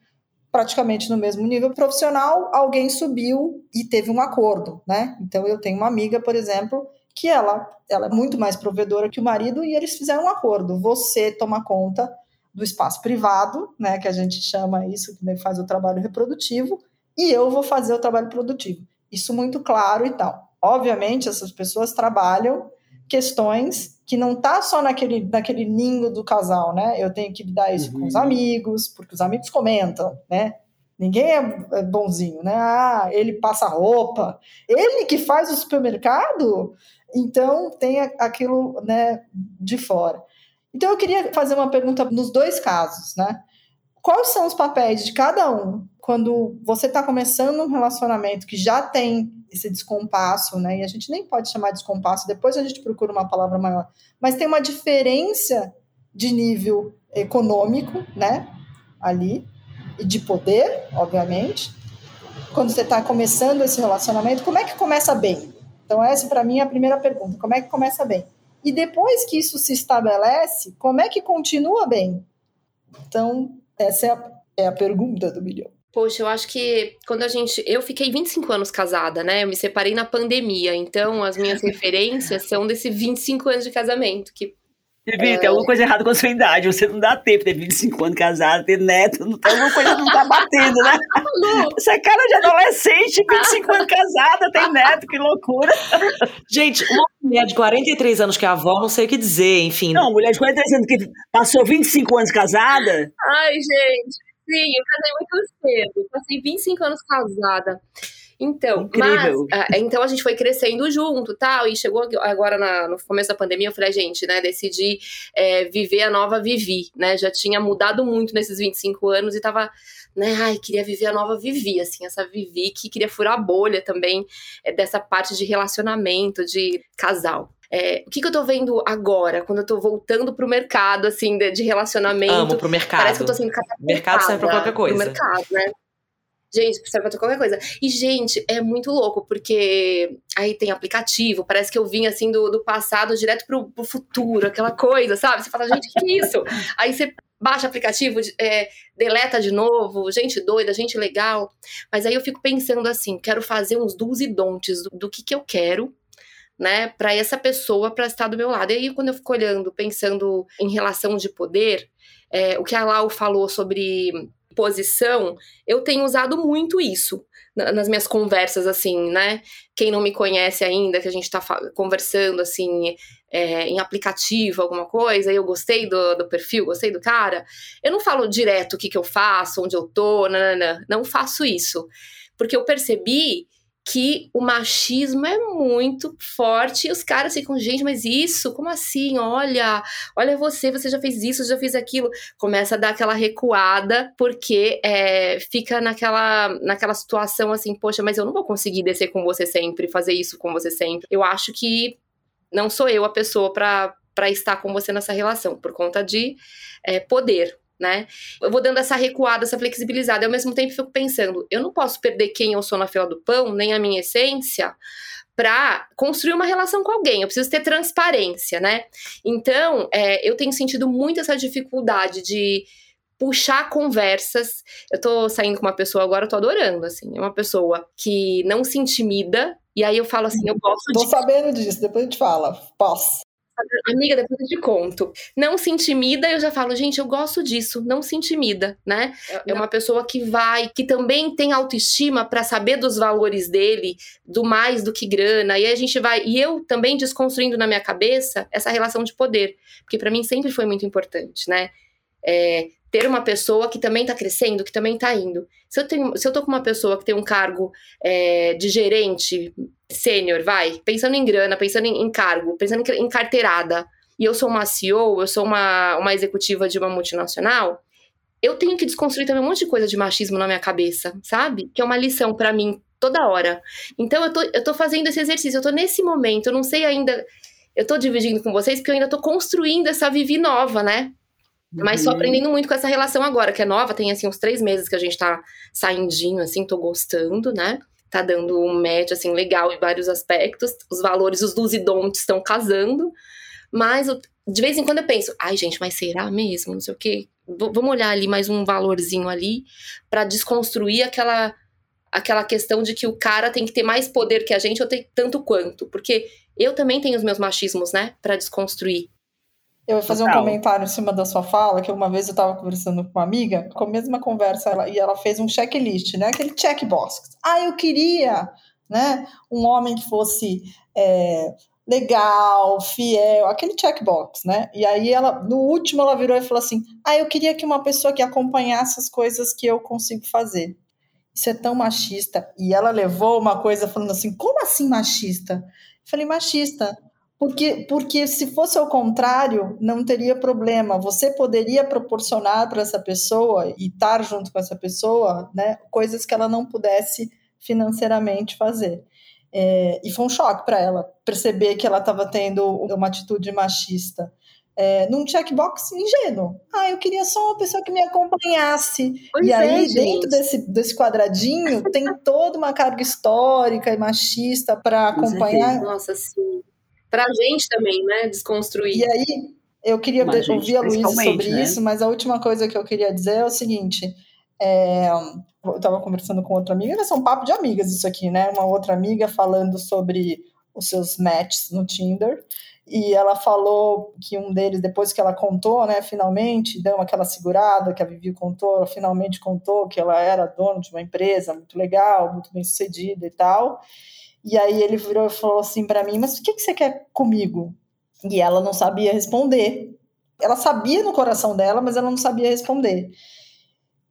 praticamente no mesmo nível profissional, alguém subiu e teve um acordo, né? Então, eu tenho uma amiga, por exemplo, que ela, ela é muito mais provedora que o marido e eles fizeram um acordo. Você toma conta do espaço privado, né, que a gente chama isso, que faz o trabalho reprodutivo, e eu vou fazer o trabalho produtivo. Isso muito claro e tal. Obviamente, essas pessoas trabalham questões que não tá só naquele, naquele ninho do casal, né? Eu tenho que lidar isso uhum. com os amigos, porque os amigos comentam, né? Ninguém é bonzinho, né? Ah, ele passa roupa, ele que faz o supermercado, então tem aquilo, né, de fora. Então eu queria fazer uma pergunta nos dois casos, né? Quais são os papéis de cada um quando você está começando um relacionamento que já tem esse descompasso, né? E a gente nem pode chamar de descompasso, depois a gente procura uma palavra maior, mas tem uma diferença de nível econômico, né? Ali, e de poder, obviamente. Quando você está começando esse relacionamento, como é que começa bem? Então, essa para mim é a primeira pergunta: como é que começa bem? E depois que isso se estabelece, como é que continua bem? Então, essa é a, é a pergunta do milhão. Poxa, eu acho que quando a gente. Eu fiquei 25 anos casada, né? Eu me separei na pandemia, então as minhas referências são desses 25 anos de casamento, que Vivi, é... tem alguma coisa errada com a sua idade. Você não dá tempo de ter 25 anos casado, ter neto. Não, alguma coisa não tá batendo, né? Essa cara de adolescente, 25 anos casada, tem neto, que loucura. Gente, uma mulher de 43 anos que é avó, não sei o que dizer, enfim. Não, mulher de 43 anos que passou 25 anos casada. Ai, gente. Sim, eu casei muito cedo. Passei 25 anos casada. Então, Incrível. mas, uh, então a gente foi crescendo junto, tal, e chegou agora na, no começo da pandemia, eu falei, gente, né, decidi é, viver a nova Vivi, né, já tinha mudado muito nesses 25 anos e tava, né, ai, queria viver a nova Vivi, assim, essa Vivi que queria furar a bolha também é, dessa parte de relacionamento, de casal. É, o que, que, eu tô vendo agora, quando eu tô voltando pro mercado, assim, de, de relacionamento? Amo pro mercado. Parece que eu tô sendo Mercado serve pra qualquer coisa. Pro mercado, né? Gente, serve pra qualquer coisa. E, gente, é muito louco, porque aí tem aplicativo, parece que eu vim assim do, do passado direto pro, pro futuro, aquela coisa, sabe? Você fala, gente, que, que é isso? aí você baixa o aplicativo, é, deleta de novo, gente doida, gente legal. Mas aí eu fico pensando assim, quero fazer uns dos e don'ts do, do que, que eu quero, né, para essa pessoa para estar do meu lado. E aí, quando eu fico olhando, pensando em relação de poder, é, o que a Lau falou sobre posição, eu tenho usado muito isso nas minhas conversas, assim, né? Quem não me conhece ainda, que a gente tá conversando, assim, é, em aplicativo, alguma coisa, e eu gostei do, do, perfil, gostei do cara, eu não falo direto o que, que eu faço, onde eu tô, nanana, não faço isso. Porque eu percebi que o machismo é muito forte e os caras ficam, gente, mas isso, como assim? Olha, olha você, você já fez isso, já fez aquilo. Começa a dar aquela recuada, porque é, fica naquela, naquela situação assim, poxa, mas eu não vou conseguir descer com você sempre, fazer isso com você sempre. Eu acho que não sou eu a pessoa para estar com você nessa relação, por conta de é, poder, né? Eu vou dando essa recuada, essa flexibilizada. E ao mesmo tempo fico pensando, eu não posso perder quem eu sou na fila do pão, nem a minha essência, para construir uma relação com alguém. Eu preciso ter transparência, né? Então, é, eu tenho sentido muito essa dificuldade de puxar conversas. Eu tô saindo com uma pessoa agora, eu tô adorando, assim. É uma pessoa que não se intimida E aí eu falo assim, eu gosto Tô sabendo disso, depois a gente fala. Posso. Amiga, depois eu te conto. Não se intimida, eu já falo, gente, eu gosto disso. Não se intimida, né? É uma pessoa que vai, que também tem autoestima para saber dos valores dele, do mais do que grana. E a gente vai. E eu também desconstruindo na minha cabeça essa relação de poder. Porque para mim sempre foi muito importante, né? É, ter uma pessoa que também tá crescendo, que também tá indo. Se eu, tenho, se eu tô com uma pessoa que tem um cargo é, de gerente sênior, vai, pensando em grana, pensando em, em cargo, pensando em, em, carteirada, e eu sou uma CEO, eu sou uma, uma executiva de uma multinacional, eu tenho que desconstruir também um monte de coisa de machismo na minha cabeça, sabe? Que é uma lição para mim toda hora. Então eu tô, eu tô fazendo esse exercício, eu tô nesse momento, eu não sei ainda. Eu tô dividindo com vocês porque eu ainda tô construindo essa Vivi nova, né? Mas tô Uhum. aprendendo muito com essa relação agora, que é nova, tem assim uns três meses que a gente tá saindinho, assim, tô gostando, né? Tá dando um match, assim, legal em vários aspectos. Os valores, os dos e don'ts estão casando. Mas eu- de vez em quando eu penso, ai, gente, mas será mesmo? Não sei o quê. V- vamos olhar ali mais um valorzinho ali pra desconstruir aquela aquela questão de que o cara tem que ter mais poder que a gente ou ter tanto quanto. Porque eu também tenho os meus machismos, né? Pra desconstruir. Eu vou fazer um comentário em cima da sua fala, que uma vez eu estava conversando com uma amiga, com a mesma conversa, ela- e ela fez um checklist, né? Aquele checkbox. Ah, eu queria, né? Um homem que fosse é, legal, fiel, aquele checkbox, né? E aí ela, no último, ela virou e falou assim: Ah, eu queria que uma pessoa que acompanhasse as coisas que eu consigo fazer. Isso é tão machista. E ela levou uma coisa falando assim: como assim machista? Eu falei, machista. Porque, porque se fosse ao contrário, não teria problema. Você poderia proporcionar para essa pessoa e estar junto com essa pessoa, né, coisas que ela não pudesse financeiramente fazer. É, e foi um choque para ela perceber que ela estava tendo uma atitude machista. É, num checkbox ingênuo. Ah, eu queria só uma pessoa que me acompanhasse. Pois e é, aí, gente. dentro desse, desse quadradinho, tem toda uma carga histórica e machista para acompanhar. Nossa, sim. Pra gente também, né? Desconstruir. E aí, eu queria Mas, gente, ouvir a Luísa sobre né? isso, mas a última coisa que eu queria dizer é o seguinte: é, eu estava conversando com outra amiga, vai ser um papo de amigas isso aqui, né? Uma outra amiga falando sobre os seus matches no Tinder. E ela falou que um deles, depois que ela contou, né, finalmente, deu aquela segurada que a Vivi contou, ela finalmente contou que ela era dona de uma empresa muito legal, muito bem sucedida e tal. E aí ele virou e falou assim para mim: Mas o que, que você quer comigo? E ela não sabia responder. Ela sabia no coração dela, mas ela não sabia responder.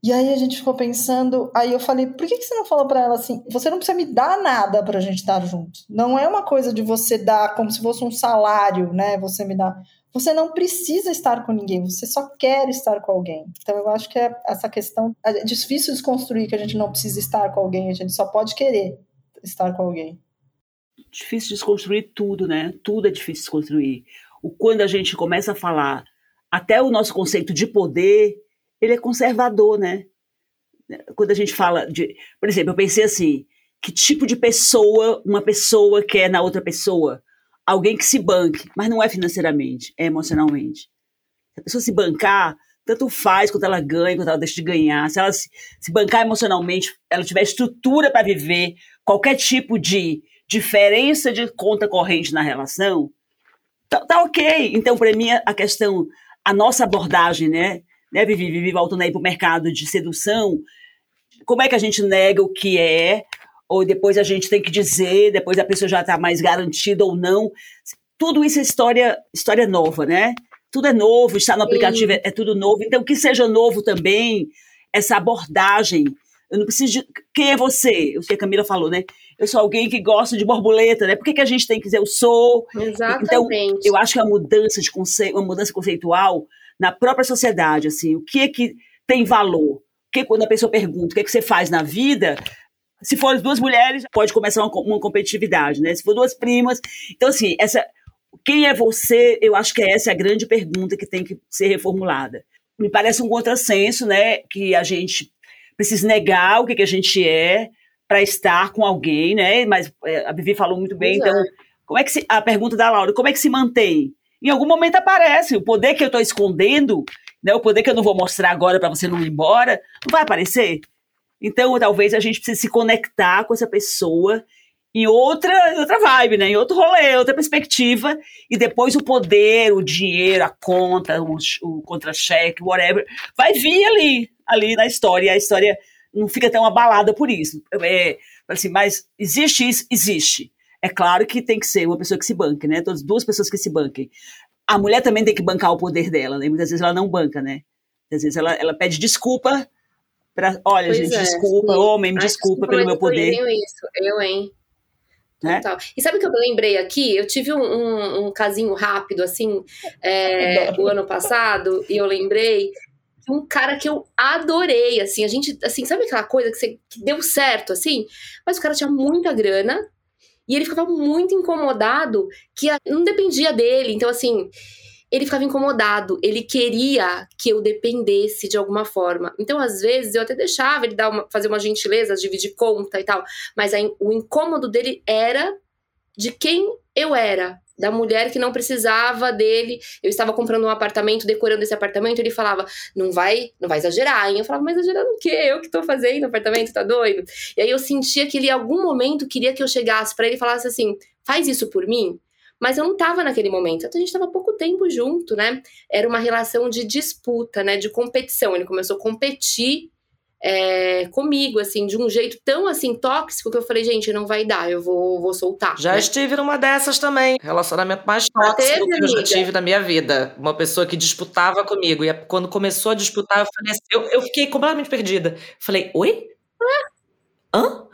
E aí a gente ficou pensando. Aí eu falei: Por que, que você não falou para ela assim? Você não precisa me dar nada para a gente estar junto. Não é uma coisa de você dar como se fosse um salário, né? Você me dá. Você não precisa estar com ninguém, você só quer estar com alguém. Então eu acho que é essa questão. É difícil desconstruir que a gente não precisa estar com alguém, a gente só pode querer estar com alguém. Difícil desconstruir tudo, né? Tudo é difícil desconstruir. O quando a gente começa a falar, até o nosso conceito de poder, ele é conservador, né? Quando a gente fala de, por exemplo, eu pensei assim, que tipo de pessoa uma pessoa quer na outra pessoa? Alguém que se banque, mas não é financeiramente, é emocionalmente. Se a pessoa se bancar, tanto faz quanto ela ganha, quanto ela deixa de ganhar. Se ela se, se bancar emocionalmente, ela tiver estrutura para viver qualquer tipo de diferença de conta corrente na relação, tá, tá ok. Então, para mim, a questão, a nossa abordagem, né? né, Vivi, Vivi voltando aí para o mercado de sedução, como é que a gente nega o que é, ou depois a gente tem que dizer, depois a pessoa já está mais garantida ou não. Tudo isso é história, história nova, né? Tudo é novo, está no aplicativo, é, é tudo novo. Então, que seja novo também, essa abordagem. Eu não preciso de. Quem é você? O que a Camila falou, né? Eu sou alguém que gosta de borboleta, né? Por que, que a gente tem que dizer eu sou? Exatamente. Então, eu acho que a mudança de conceito, uma mudança conceitual na própria sociedade, assim, o que é que tem valor? Que quando a pessoa pergunta o que é que você faz na vida, se for duas mulheres, pode começar uma, uma competitividade, né? Se for duas primas, então assim, essa quem é você? Eu acho que essa é a grande pergunta que tem que ser reformulada. Me parece um contrassenso, né? Que a gente precisa negar o que, que a gente é para estar com alguém, né? Mas é, a Vivi falou muito bem, Pois então, é. como é que se, a pergunta da Laura, como é que se mantém? Em algum momento aparece o poder que eu estou escondendo, né? O poder que eu não vou mostrar agora para você não ir embora, não vai aparecer. Então, talvez a gente precise se conectar com essa pessoa em outra, outra vibe, né? Em outro rolê, outra perspectiva. E depois o poder, o dinheiro, a conta, o, o contra-cheque, whatever, vai vir ali, ali na história. E a história não fica tão abalada por isso. É, assim, mas existe isso? Existe. É claro que tem que ser uma pessoa que se banque, né? Todas duas pessoas que se banquem. A mulher também tem que bancar o poder dela, né? Muitas vezes ela não banca, né? Às vezes ela, ela pede desculpa para, olha, pois gente, é, desculpa, sim. homem, me desculpa, pelo meu poder. Eu isso, eu, hein? Né? E sabe o que eu lembrei aqui? Eu tive um, um, um casinho rápido, assim, é, o ano passado, e eu lembrei um cara que eu adorei, assim, a gente, assim, sabe aquela coisa que, você, que deu certo, assim? Mas o cara tinha muita grana, e ele ficava muito incomodado que não dependia dele. Então, assim, ele ficava incomodado, ele queria que eu dependesse de alguma forma. Então, às vezes, eu até deixava ele dar uma, fazer uma gentileza, dividir conta e tal, mas aí, o incômodo dele era de quem eu era, da mulher que não precisava dele. Eu estava comprando um apartamento, decorando esse apartamento, ele falava: "Não vai, não vai exagerar". Hein? Eu falava: "Mas exagerando o quê? Eu que estou fazendo apartamento, tá doido?". E aí eu sentia que ele em algum momento queria que eu chegasse para ele e falasse assim: "Faz isso por mim". Mas eu não estava naquele momento. Então a gente estava pouco tempo junto, né? Era uma relação de disputa, né? De competição. Ele começou a competir é, comigo, assim, de um jeito tão assim tóxico que eu falei, gente, não vai dar, eu vou, vou soltar. Já né? estive numa dessas também. Relacionamento mais tóxico teve, que eu já tive na minha vida. Uma pessoa que disputava comigo. E quando começou a disputar, eu falei assim, eu, eu fiquei completamente perdida. Falei, oi? Hã?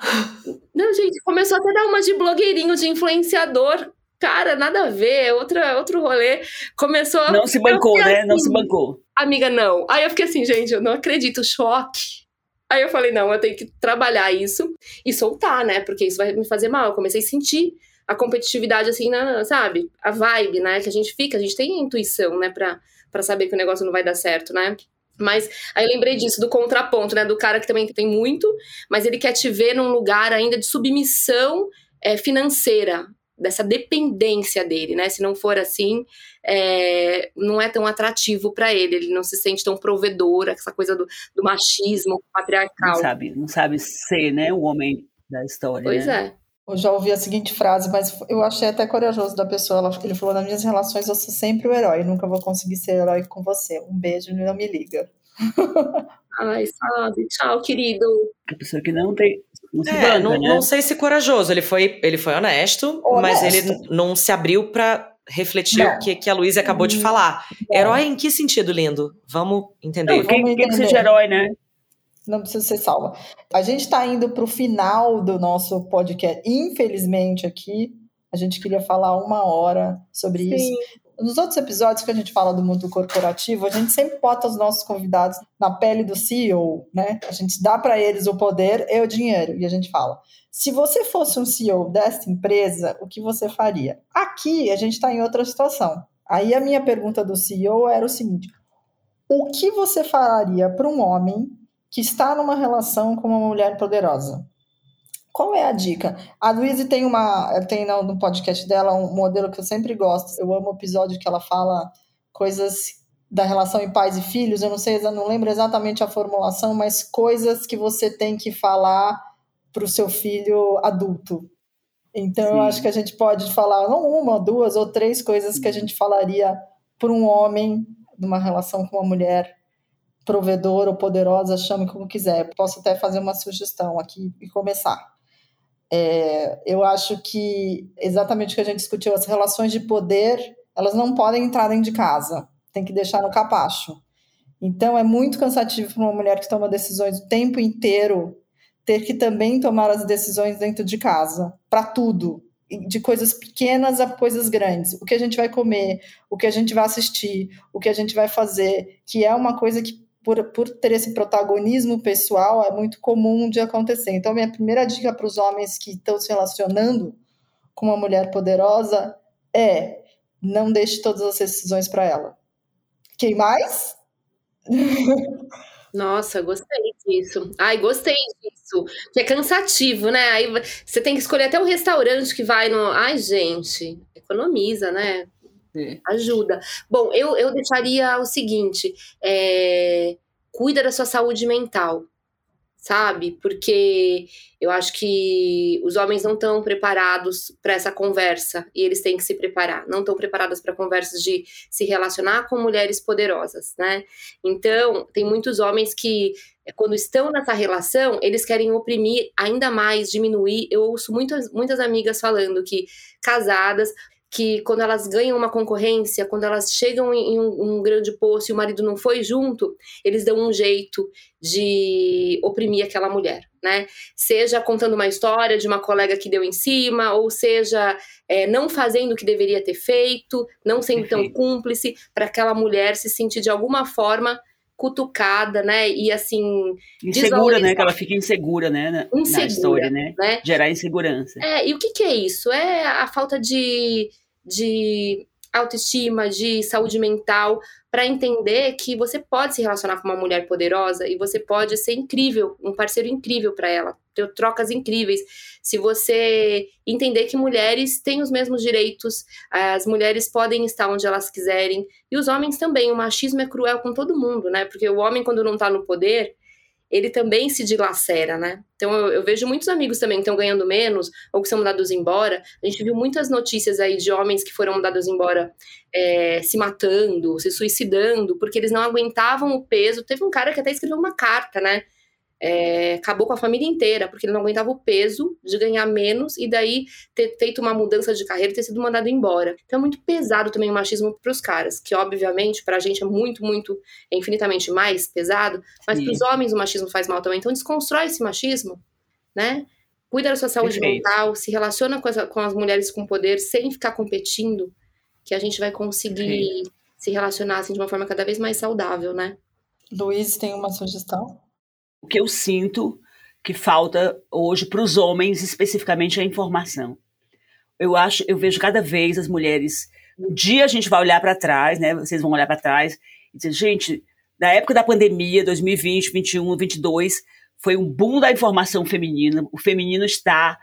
Não, gente, começou até a dar uma de blogueirinho, de influenciador cara, nada a ver, outra, outro rolê. Começou a. Não se bancou, né? Assim, não se bancou. Amiga, não. Aí eu fiquei assim, gente, eu não acredito, choque. Aí eu falei, não, eu tenho que trabalhar isso e soltar, né? Porque isso vai me fazer mal. Eu comecei a sentir a competitividade, assim, na, sabe? A vibe, né? Que a gente fica, a gente tem intuição, né? Pra, pra saber que o negócio não vai dar certo, né? Mas aí eu lembrei disso, do contraponto, né? Do cara que também tem muito, mas ele quer te ver num lugar ainda de submissão é, financeira dessa dependência dele, né? Se não for assim, é, não é tão atrativo para ele, ele não se sente tão provedor, essa coisa do, do machismo patriarcal. Não sabe, não sabe ser, né, o homem da história. Pois né? é. Eu já ouvi a seguinte frase, mas eu achei até corajoso da pessoa. Ele falou: nas minhas relações eu sou sempre o herói, nunca vou conseguir ser herói com você. Um beijo e não me liga. Ai, sabe? Tchau, querido. A pessoa que não tem, não, é, não, né? não, sei se corajoso. Ele foi, ele foi honesto, honesto. mas ele não se abriu para refletir não. o que, que a Luísa acabou de falar. Não. Herói em que sentido, lindo? Vamos entender. Não, quem, Vamos entender. que seja herói, né? Não precisa ser salva. A gente está indo para o final do nosso podcast. Infelizmente, aqui, a gente queria falar uma hora sobre Sim. isso. Nos outros episódios que a gente fala do mundo corporativo, a gente sempre bota os nossos convidados na pele do CEO, né? A gente dá para eles o poder e o dinheiro. E a gente fala: se você fosse um CEO desta empresa, o que você faria? Aqui a gente está em outra situação. Aí a minha pergunta do CEO era o seguinte: o que você faria para um homem que está numa relação com uma mulher poderosa? Qual é a dica? A Luísa tem uma tem no podcast dela um modelo que eu sempre gosto. Eu amo o episódio que ela fala coisas da relação em pais e filhos. Eu não sei, eu não lembro exatamente a formulação, mas coisas que você tem que falar para o seu filho adulto. Então Sim. eu acho que a gente pode falar não uma, duas ou três coisas que a gente falaria para um homem numa relação com uma mulher provedora ou poderosa, chame como quiser. Posso até fazer uma sugestão aqui e começar. É, eu acho que exatamente o que a gente discutiu, as relações de poder, elas não podem entrar dentro de casa, tem que deixar no capacho. Então é muito cansativo para uma mulher que toma decisões o tempo inteiro ter que também tomar as decisões dentro de casa, para tudo, de coisas pequenas a coisas grandes. O que a gente vai comer, o que a gente vai assistir, o que a gente vai fazer, que é uma coisa que por, por ter esse protagonismo pessoal, é muito comum de acontecer. Então, minha primeira dica para os homens que estão se relacionando com uma mulher poderosa é não deixe todas as decisões para ela. Quem mais? Nossa, gostei disso. Ai, gostei disso. Que é cansativo, né? Aí você tem que escolher até o restaurante que vai no. Ai, gente, economiza, né? É. Ajuda. Bom, eu, eu deixaria o seguinte: é, cuida da sua saúde mental. sabe? Porque eu acho que os homens não estão preparados para essa conversa e eles têm que se preparar. Não estão preparados para conversas de se relacionar com mulheres poderosas, né? Então, tem muitos homens que quando estão nessa relação, eles querem oprimir ainda mais, diminuir. Eu ouço muitas, muitas amigas falando que casadas que quando elas ganham uma concorrência, quando elas chegam em um, um, grande posto e o marido não foi junto, eles dão um jeito de oprimir aquela mulher, né? Seja contando uma história de uma colega que deu em cima, ou seja é, não fazendo o que deveria ter feito, não sendo tão cúmplice, para aquela mulher se sentir de alguma forma cutucada, né? E assim. Insegura, né? Que ela fica insegura, né? Na, insegura, na história, né? né? Gerar insegurança. É, e o que, que é isso? É a falta de, de autoestima, de saúde mental, para entender que você pode se relacionar com uma mulher poderosa e você pode ser incrível, um parceiro incrível para ela, ter trocas incríveis. Se você entender que mulheres têm os mesmos direitos, as mulheres podem estar onde elas quiserem e os homens também. O machismo é cruel com todo mundo, né? Porque o homem quando não está no poder, ele também se dilacera, né? Então eu, eu, vejo muitos amigos também que estão ganhando menos ou que são mandados embora. A gente viu muitas notícias aí de homens que foram mandados embora é, se matando, se suicidando, porque eles não aguentavam o peso. Teve um cara que até escreveu uma carta, né? É, acabou com a família inteira, porque ele não aguentava o peso de ganhar menos e daí ter feito uma mudança de carreira e ter sido mandado embora. Então é muito pesado também o machismo para os caras, que obviamente para a gente é muito, muito, é infinitamente mais pesado, mas para os homens o machismo faz mal também. Então desconstrói esse machismo, né? Cuida da sua saúde Perfeito. mental, se relaciona com as, com as mulheres com poder sem ficar competindo, que a gente vai conseguir Perfeito. se relacionar assim, de uma forma cada vez mais saudável, né? Luiz tem uma sugestão? O que eu sinto que falta hoje para os homens, especificamente, é a informação. Eu acho, eu vejo cada vez as mulheres. Um dia a gente vai olhar para trás, né? Vocês vão olhar para trás e dizer, gente, na época da pandemia, 2020, 21, 22, foi um boom da informação feminina. O feminino está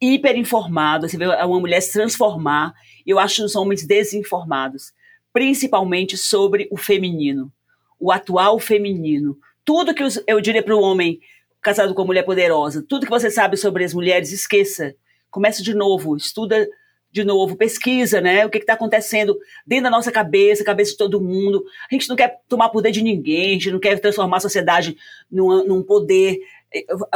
hiper informado. Você vê uma mulher se transformar. Eu acho os homens desinformados, principalmente sobre o feminino, o atual feminino tudo que eu diria para o homem casado com uma mulher poderosa, tudo que você sabe sobre as mulheres, esqueça. Começa de novo, estuda de novo, pesquisa, né? O que está acontecendo dentro da nossa cabeça, cabeça de todo mundo. A gente não quer tomar poder de ninguém, a gente não quer transformar a sociedade num, num poder.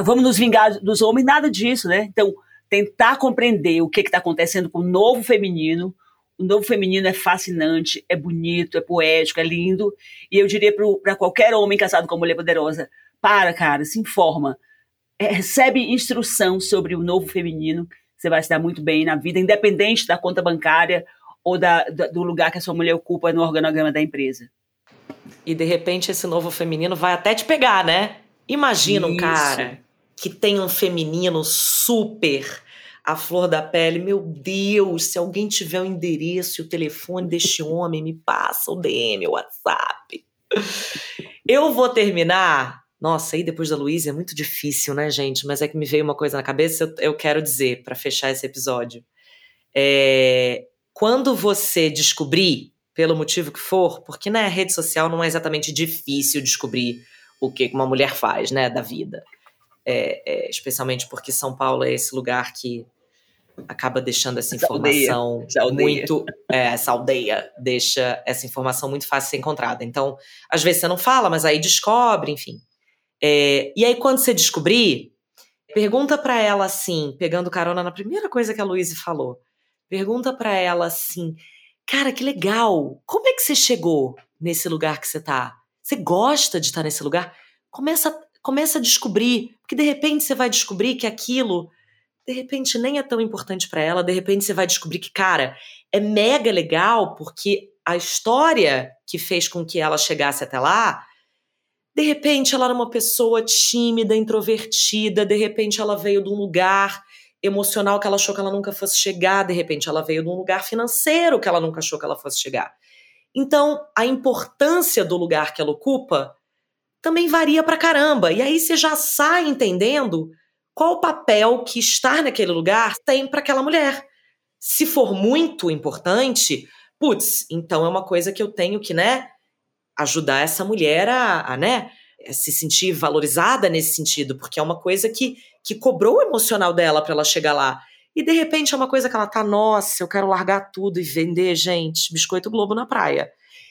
Vamos nos vingar dos homens, nada disso, né? Então, tentar compreender o que está acontecendo com o novo feminino, o novo feminino é fascinante, é bonito, é poético, é lindo. E eu diria para qualquer homem casado com uma mulher poderosa: para, cara, se informa. É, recebe instrução sobre o novo feminino. Você vai se dar muito bem na vida, independente da conta bancária ou da, da, do lugar que a sua mulher ocupa no organograma da empresa. E de repente esse novo feminino vai até te pegar, né? Imagina Isso. um cara que tem um feminino super a flor da pele. Meu Deus, se alguém tiver o endereço e o telefone deste homem, me passa o DM, o WhatsApp. Eu vou terminar. Nossa, aí depois da Luísa é muito difícil, né, gente? Mas é que me veio uma coisa na cabeça, eu, eu quero dizer, para fechar esse episódio. É, quando você descobrir, pelo motivo que for, porque na rede social não é exatamente difícil descobrir o que uma mulher faz, né, da vida. É, é, especialmente porque São Paulo é esse lugar que acaba deixando essa informação essa aldeia. muito. É, essa aldeia deixa essa informação muito fácil de ser encontrada. Então, às vezes você não fala, mas aí descobre, enfim. É, e aí, quando você descobrir, pergunta para ela assim, pegando carona na primeira coisa que a Luísa falou. Pergunta para ela assim: Cara, que legal! Como é que você chegou nesse lugar que você tá? Você gosta de estar nesse lugar? Começa, começa a descobrir, porque de repente você vai descobrir que aquilo de repente nem é tão importante para ela, de repente você vai descobrir que, cara, é mega legal porque a história que fez com que ela chegasse até lá, de repente ela era uma pessoa tímida, introvertida, de repente ela veio de um lugar emocional que ela achou que ela nunca fosse chegar, de repente ela veio de um lugar financeiro que ela nunca achou que ela fosse chegar. Então, a importância do lugar que ela ocupa também varia pra caramba. E aí você já sai entendendo qual o papel que estar naquele lugar tem para aquela mulher. Se for muito importante, putz, então é uma coisa que eu tenho que, né, ajudar essa mulher a, a né, se sentir valorizada nesse sentido, porque é uma coisa que, que cobrou o emocional dela para ela chegar lá. E de repente é uma coisa que ela tá, nossa, eu quero largar tudo e vender, gente, biscoito Globo na praia.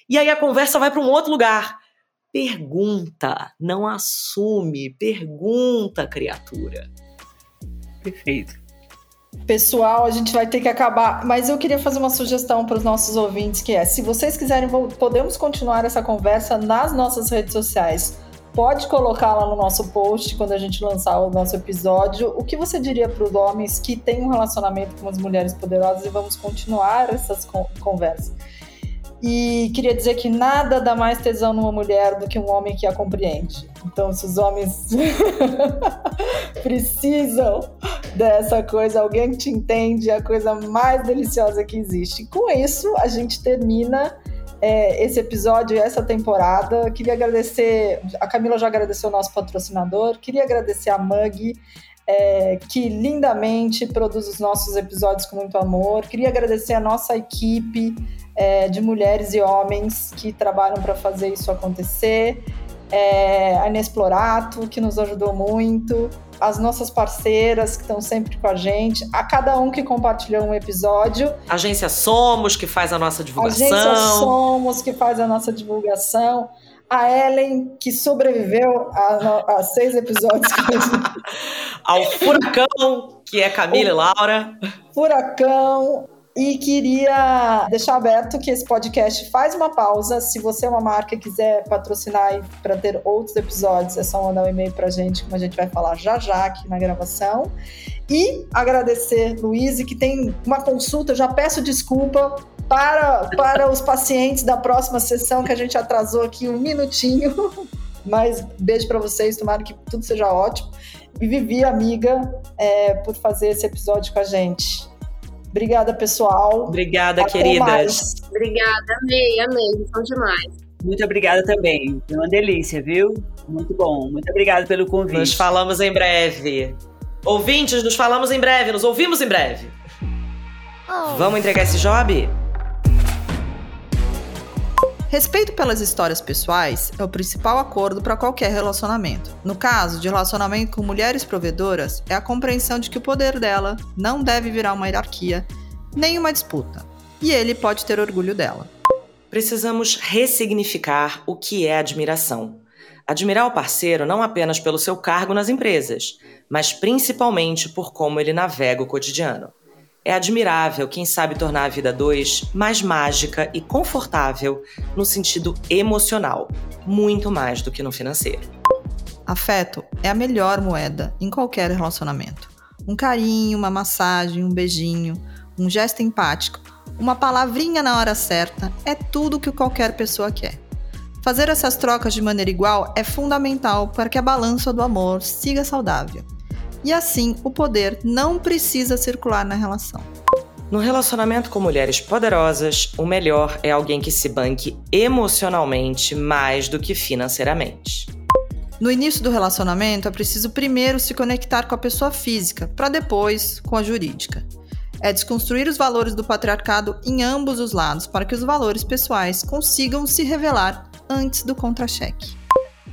E aí a conversa vai para um outro lugar. Pergunta, não assume, pergunta, criatura. Perfeito. Pessoal, a gente vai ter que acabar, mas eu queria fazer uma sugestão para os nossos ouvintes, que é, se vocês quiserem, podemos continuar essa conversa nas nossas redes sociais pode colocar lá no nosso post quando a gente lançar o nosso episódio o que você diria para os homens que têm um relacionamento com as mulheres poderosas e vamos continuar essas conversas. E queria dizer que nada dá mais tesão numa mulher do que um homem que a compreende. Então, se os homens precisam dessa coisa, alguém que te entende, é a coisa mais deliciosa que existe. Com isso, a gente termina é, esse episódio e essa temporada. Queria agradecer, a Camila já agradeceu o nosso patrocinador, queria agradecer a Mug, é, que lindamente produz os nossos episódios com muito amor. Queria agradecer a nossa equipe é, de mulheres e homens que trabalham para fazer isso acontecer. É, a Inexplorato, que nos ajudou muito as nossas parceiras que estão sempre com a gente, a cada um que compartilhou um episódio. Agência Somos, que faz a nossa divulgação. Agência Somos, que faz a nossa divulgação. A Ellen, que sobreviveu a, a seis episódios. Ao Furacão, que é Camila o e Laura. Furacão, e queria deixar aberto que esse podcast faz uma pausa. Se você é uma marca e quiser patrocinar para ter outros episódios, é só mandar um e-mail para a gente, como a gente vai falar já já aqui na gravação. E agradecer, Luiz, que tem uma consulta. já peço desculpa para, para os pacientes da próxima sessão, que a gente atrasou aqui um minutinho. Mas beijo para vocês, tomara que tudo seja ótimo. E Vivi, amiga, é, por fazer esse episódio com a gente. Obrigada, pessoal. Obrigada, Até queridas. Mais. Obrigada, amei, amei, são demais. Muito obrigada também. Foi uma delícia, viu? Muito bom. Muito obrigada pelo convite. Nos falamos em breve. Ouvintes, nos falamos em breve, nos ouvimos em breve. Oh. Vamos entregar esse job? Respeito pelas histórias pessoais é o principal acordo para qualquer relacionamento. No caso de relacionamento com mulheres provedoras, é a compreensão de que o poder dela não deve virar uma hierarquia, nem uma disputa, e ele pode ter orgulho dela. Precisamos ressignificar o que é admiração. Admirar o parceiro não apenas pelo seu cargo nas empresas, mas principalmente por como ele navega o cotidiano. É admirável quem sabe tornar a vida dois mais mágica e confortável no sentido emocional, muito mais do que no financeiro. Afeto é a melhor moeda em qualquer relacionamento. Um carinho, uma massagem, um beijinho, um gesto empático, uma palavrinha na hora certa é tudo que qualquer pessoa quer. Fazer essas trocas de maneira igual é fundamental para que a balança do amor siga saudável e assim o poder não precisa circular na relação. No relacionamento com mulheres poderosas, o melhor é alguém que se banque emocionalmente mais do que financeiramente. No início do relacionamento, é preciso primeiro se conectar com a pessoa física, para depois com a jurídica. É desconstruir os valores do patriarcado em ambos os lados para que os valores pessoais consigam se revelar antes do contra-cheque.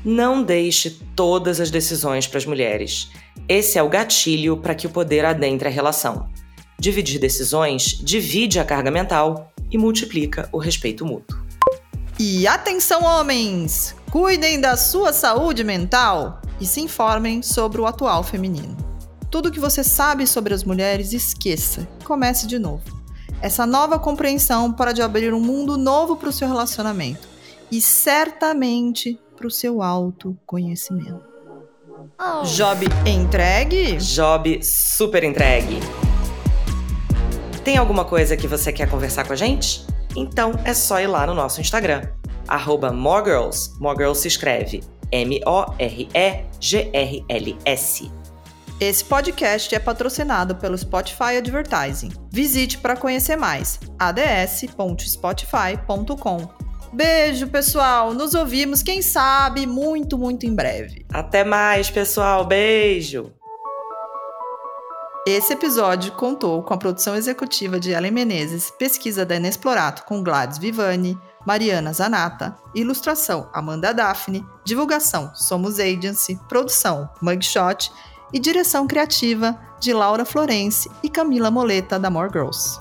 Não deixe todas as decisões para as mulheres. Esse é o gatilho para que o poder adentre a relação. Dividir decisões divide a carga mental e multiplica o respeito mútuo. E atenção, homens! Cuidem da sua saúde mental e se informem sobre o atual feminino. Tudo que você sabe sobre as mulheres, esqueça. Comece de novo. Essa nova compreensão pode abrir um mundo novo para o seu relacionamento e certamente para o seu autoconhecimento. Oh. Job entregue? Job super entregue. Tem alguma coisa que você quer conversar com a gente? Então é só ir lá no nosso Instagram, arroba moregirls. Moregirls se escreve M-O-R-E-G-R-L-S. Esse podcast é patrocinado pelo Spotify Advertising. Visite para conhecer mais ads.spotify.com Beijo, pessoal. Nos ouvimos, quem sabe, muito, muito em breve. Até mais, pessoal. Beijo. Esse episódio contou com a produção executiva de Ellen Menezes, pesquisa da Inexplorato com Gladys Vivani, Mariana Zanata, ilustração Amanda Daphne, divulgação Somos Agency, produção Mugshot e direção criativa de Laura Florence e Camila Moleta da More Girls.